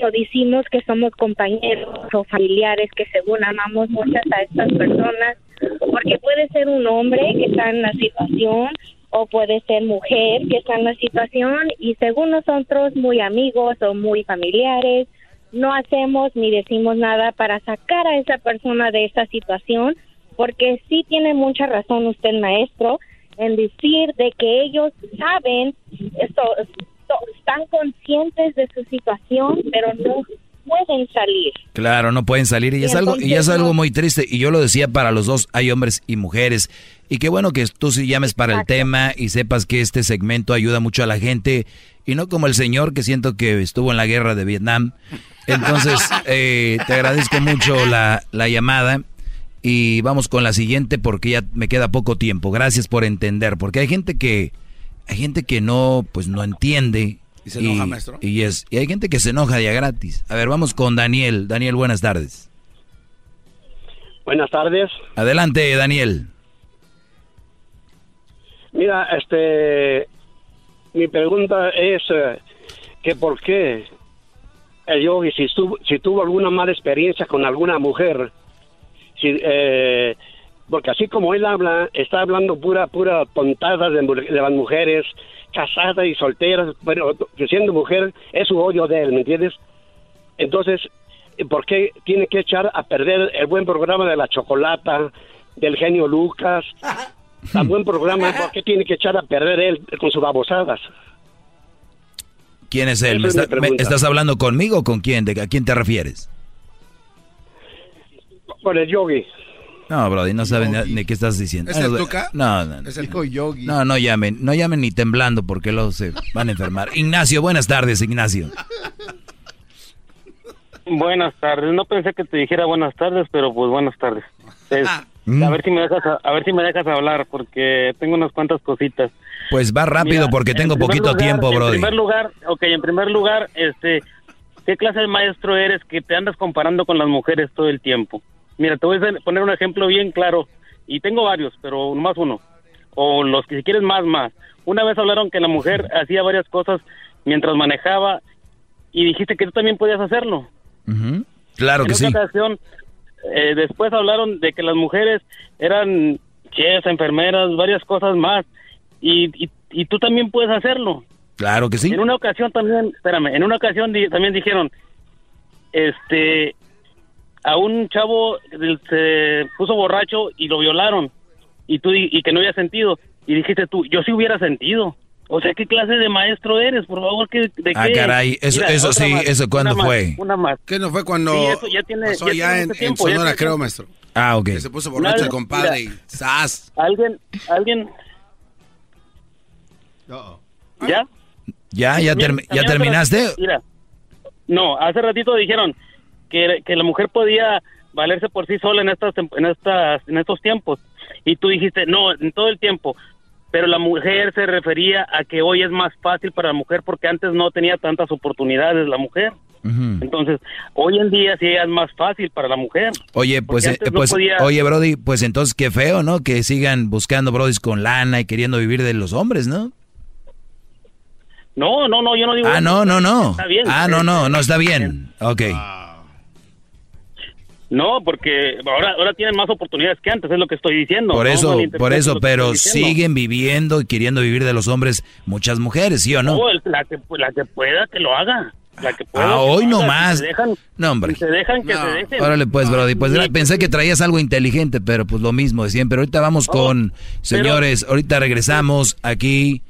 lo decimos que somos compañeros o familiares que según amamos muchas a estas personas, porque puede ser un hombre que está en la situación o puede ser mujer que está en la situación y según nosotros muy amigos o muy familiares, no hacemos ni decimos nada para sacar a esa persona de esa situación, porque sí tiene mucha razón usted, maestro, en decir de que ellos saben, esto, están conscientes de su situación, pero no pueden salir. Claro, no pueden salir y, es algo y es algo muy triste y yo lo decía para los dos, hay hombres y mujeres y qué bueno que tú sí llames para el tema y sepas que este segmento ayuda mucho a la gente y no como el señor que siento que estuvo en la guerra de Vietnam. Entonces, eh, te agradezco mucho la, la llamada y vamos con la siguiente porque ya me queda poco tiempo. Gracias por entender, porque hay gente que hay gente que no pues no entiende ¿Y se enoja, maestro? Y, es, y hay gente que se enoja ya gratis. A ver, vamos con Daniel. Daniel, buenas tardes. Buenas tardes. Adelante, Daniel. Mira, este, mi pregunta es eh, que por qué el yogi, si, estuvo, si tuvo alguna mala experiencia con alguna mujer, si, eh, porque así como él habla, está hablando pura, pura tontada de, de las mujeres, casada y soltera, pero siendo mujer es su odio de él, ¿me entiendes? Entonces, ¿por qué tiene que echar a perder el buen programa de la chocolata, del genio Lucas? Tan buen programa, ¿por qué tiene que echar a perder él con sus babosadas? ¿Quién es él? ¿Me, ¿Estás hablando conmigo o con quién? ¿De, ¿A quién te refieres? Con el yogi. No, Brody, no saben ni, qué estás diciendo. ¿Es el Tuca? No, no. Es el yogi. No, no llamen, no llamen ni temblando porque luego se van a enfermar. Ignacio, buenas tardes, Ignacio. Buenas tardes. No pensé que te dijera buenas tardes, pero pues buenas tardes. Ah. a ver si me dejas a, ver si me dejas hablar porque tengo unas cuantas cositas. Pues va rápido porque tengo poquito tiempo, Brody. En primer lugar, okay, en primer lugar, este, ¿qué clase de maestro eres que te andas comparando con las mujeres todo el tiempo? Mira, te voy a poner un ejemplo bien claro, y tengo varios, pero más uno, o los que si quieres más, más. Una vez hablaron que la mujer hacía varias cosas mientras manejaba, y dijiste que tú también podías hacerlo. Claro que sí. Ocasión, eh, después hablaron de que las mujeres eran chefs, enfermeras, varias cosas más, y, y, y tú también puedes hacerlo. Claro que sí. En una ocasión también, espérame, en una ocasión también dijeron, este, a un chavo se puso borracho y lo violaron y tú y que no había sentido y dijiste tú yo sí hubiera sentido. O sea qué clase de maestro eres por favor ¿qué, de ah caray eso eso sí eso cuándo fue una más. Qué no fue cuando sí, eso ya tiene, pasó ya, en, en, Sonora creo maestro ah ok. Que se puso borracho el compadre y ¡zas! alguien alguien ya ya ya, ya terminaste. mira no hace ratito dijeron que, la mujer podía valerse por sí sola en estas en estas en estos tiempos. Y tú dijiste no en todo el tiempo. Pero la mujer se refería a que hoy es más fácil para la mujer porque antes no tenía tantas oportunidades la mujer. Entonces hoy en día sí es más fácil para la mujer. Oye pues, eh, pues oye Brody pues entonces qué feo no que sigan buscando Brody con lana y queriendo vivir de los hombres no no no no yo no digo ah no no no está bien, ah no no no está bien ok no, porque ahora ahora tienen más oportunidades que antes, es lo que estoy diciendo. Por eso, por eso, pero siguen viviendo y queriendo vivir de los hombres muchas mujeres, ¿sí o no? no la, que, la que pueda que lo haga. La que pueda, ah, hoy no más. no, hombre. se dejan, que se dejen. Órale, pues, Brody. Pues pensé que traías algo inteligente, pero pues lo mismo de siempre. Ahorita vamos con, señores, ahorita regresamos aquí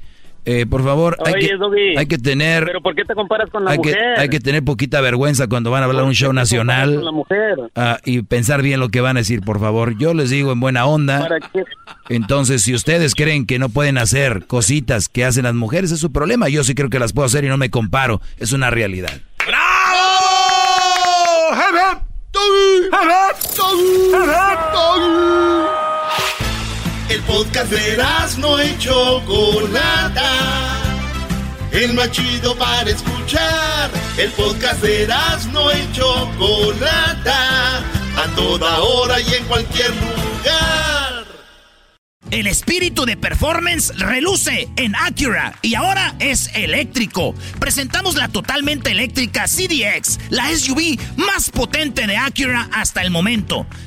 eh, por favor, hay, que, hay, que, tener... ¿Pero por qué te comparas con la hay mujer? Que, hay que tener poquita vergüenza cuando van a hablar un show nacional. la mujer? Ah, y pensar bien lo que van a decir, por favor. Yo les digo en buena onda. Entonces, si ustedes creen que no pueden hacer cositas que hacen las mujeres, es su problema. Yo sí creo que las puedo hacer y no me comparo. Es una realidad. ¡Bravo! El podcast de no y Chocolata. El más chido para escuchar. El podcast de no y Chocolata. A toda hora y en cualquier lugar. El espíritu de performance reluce en Acura y ahora es eléctrico. Presentamos la totalmente eléctrica CDX, la SUV más potente de Acura hasta el momento.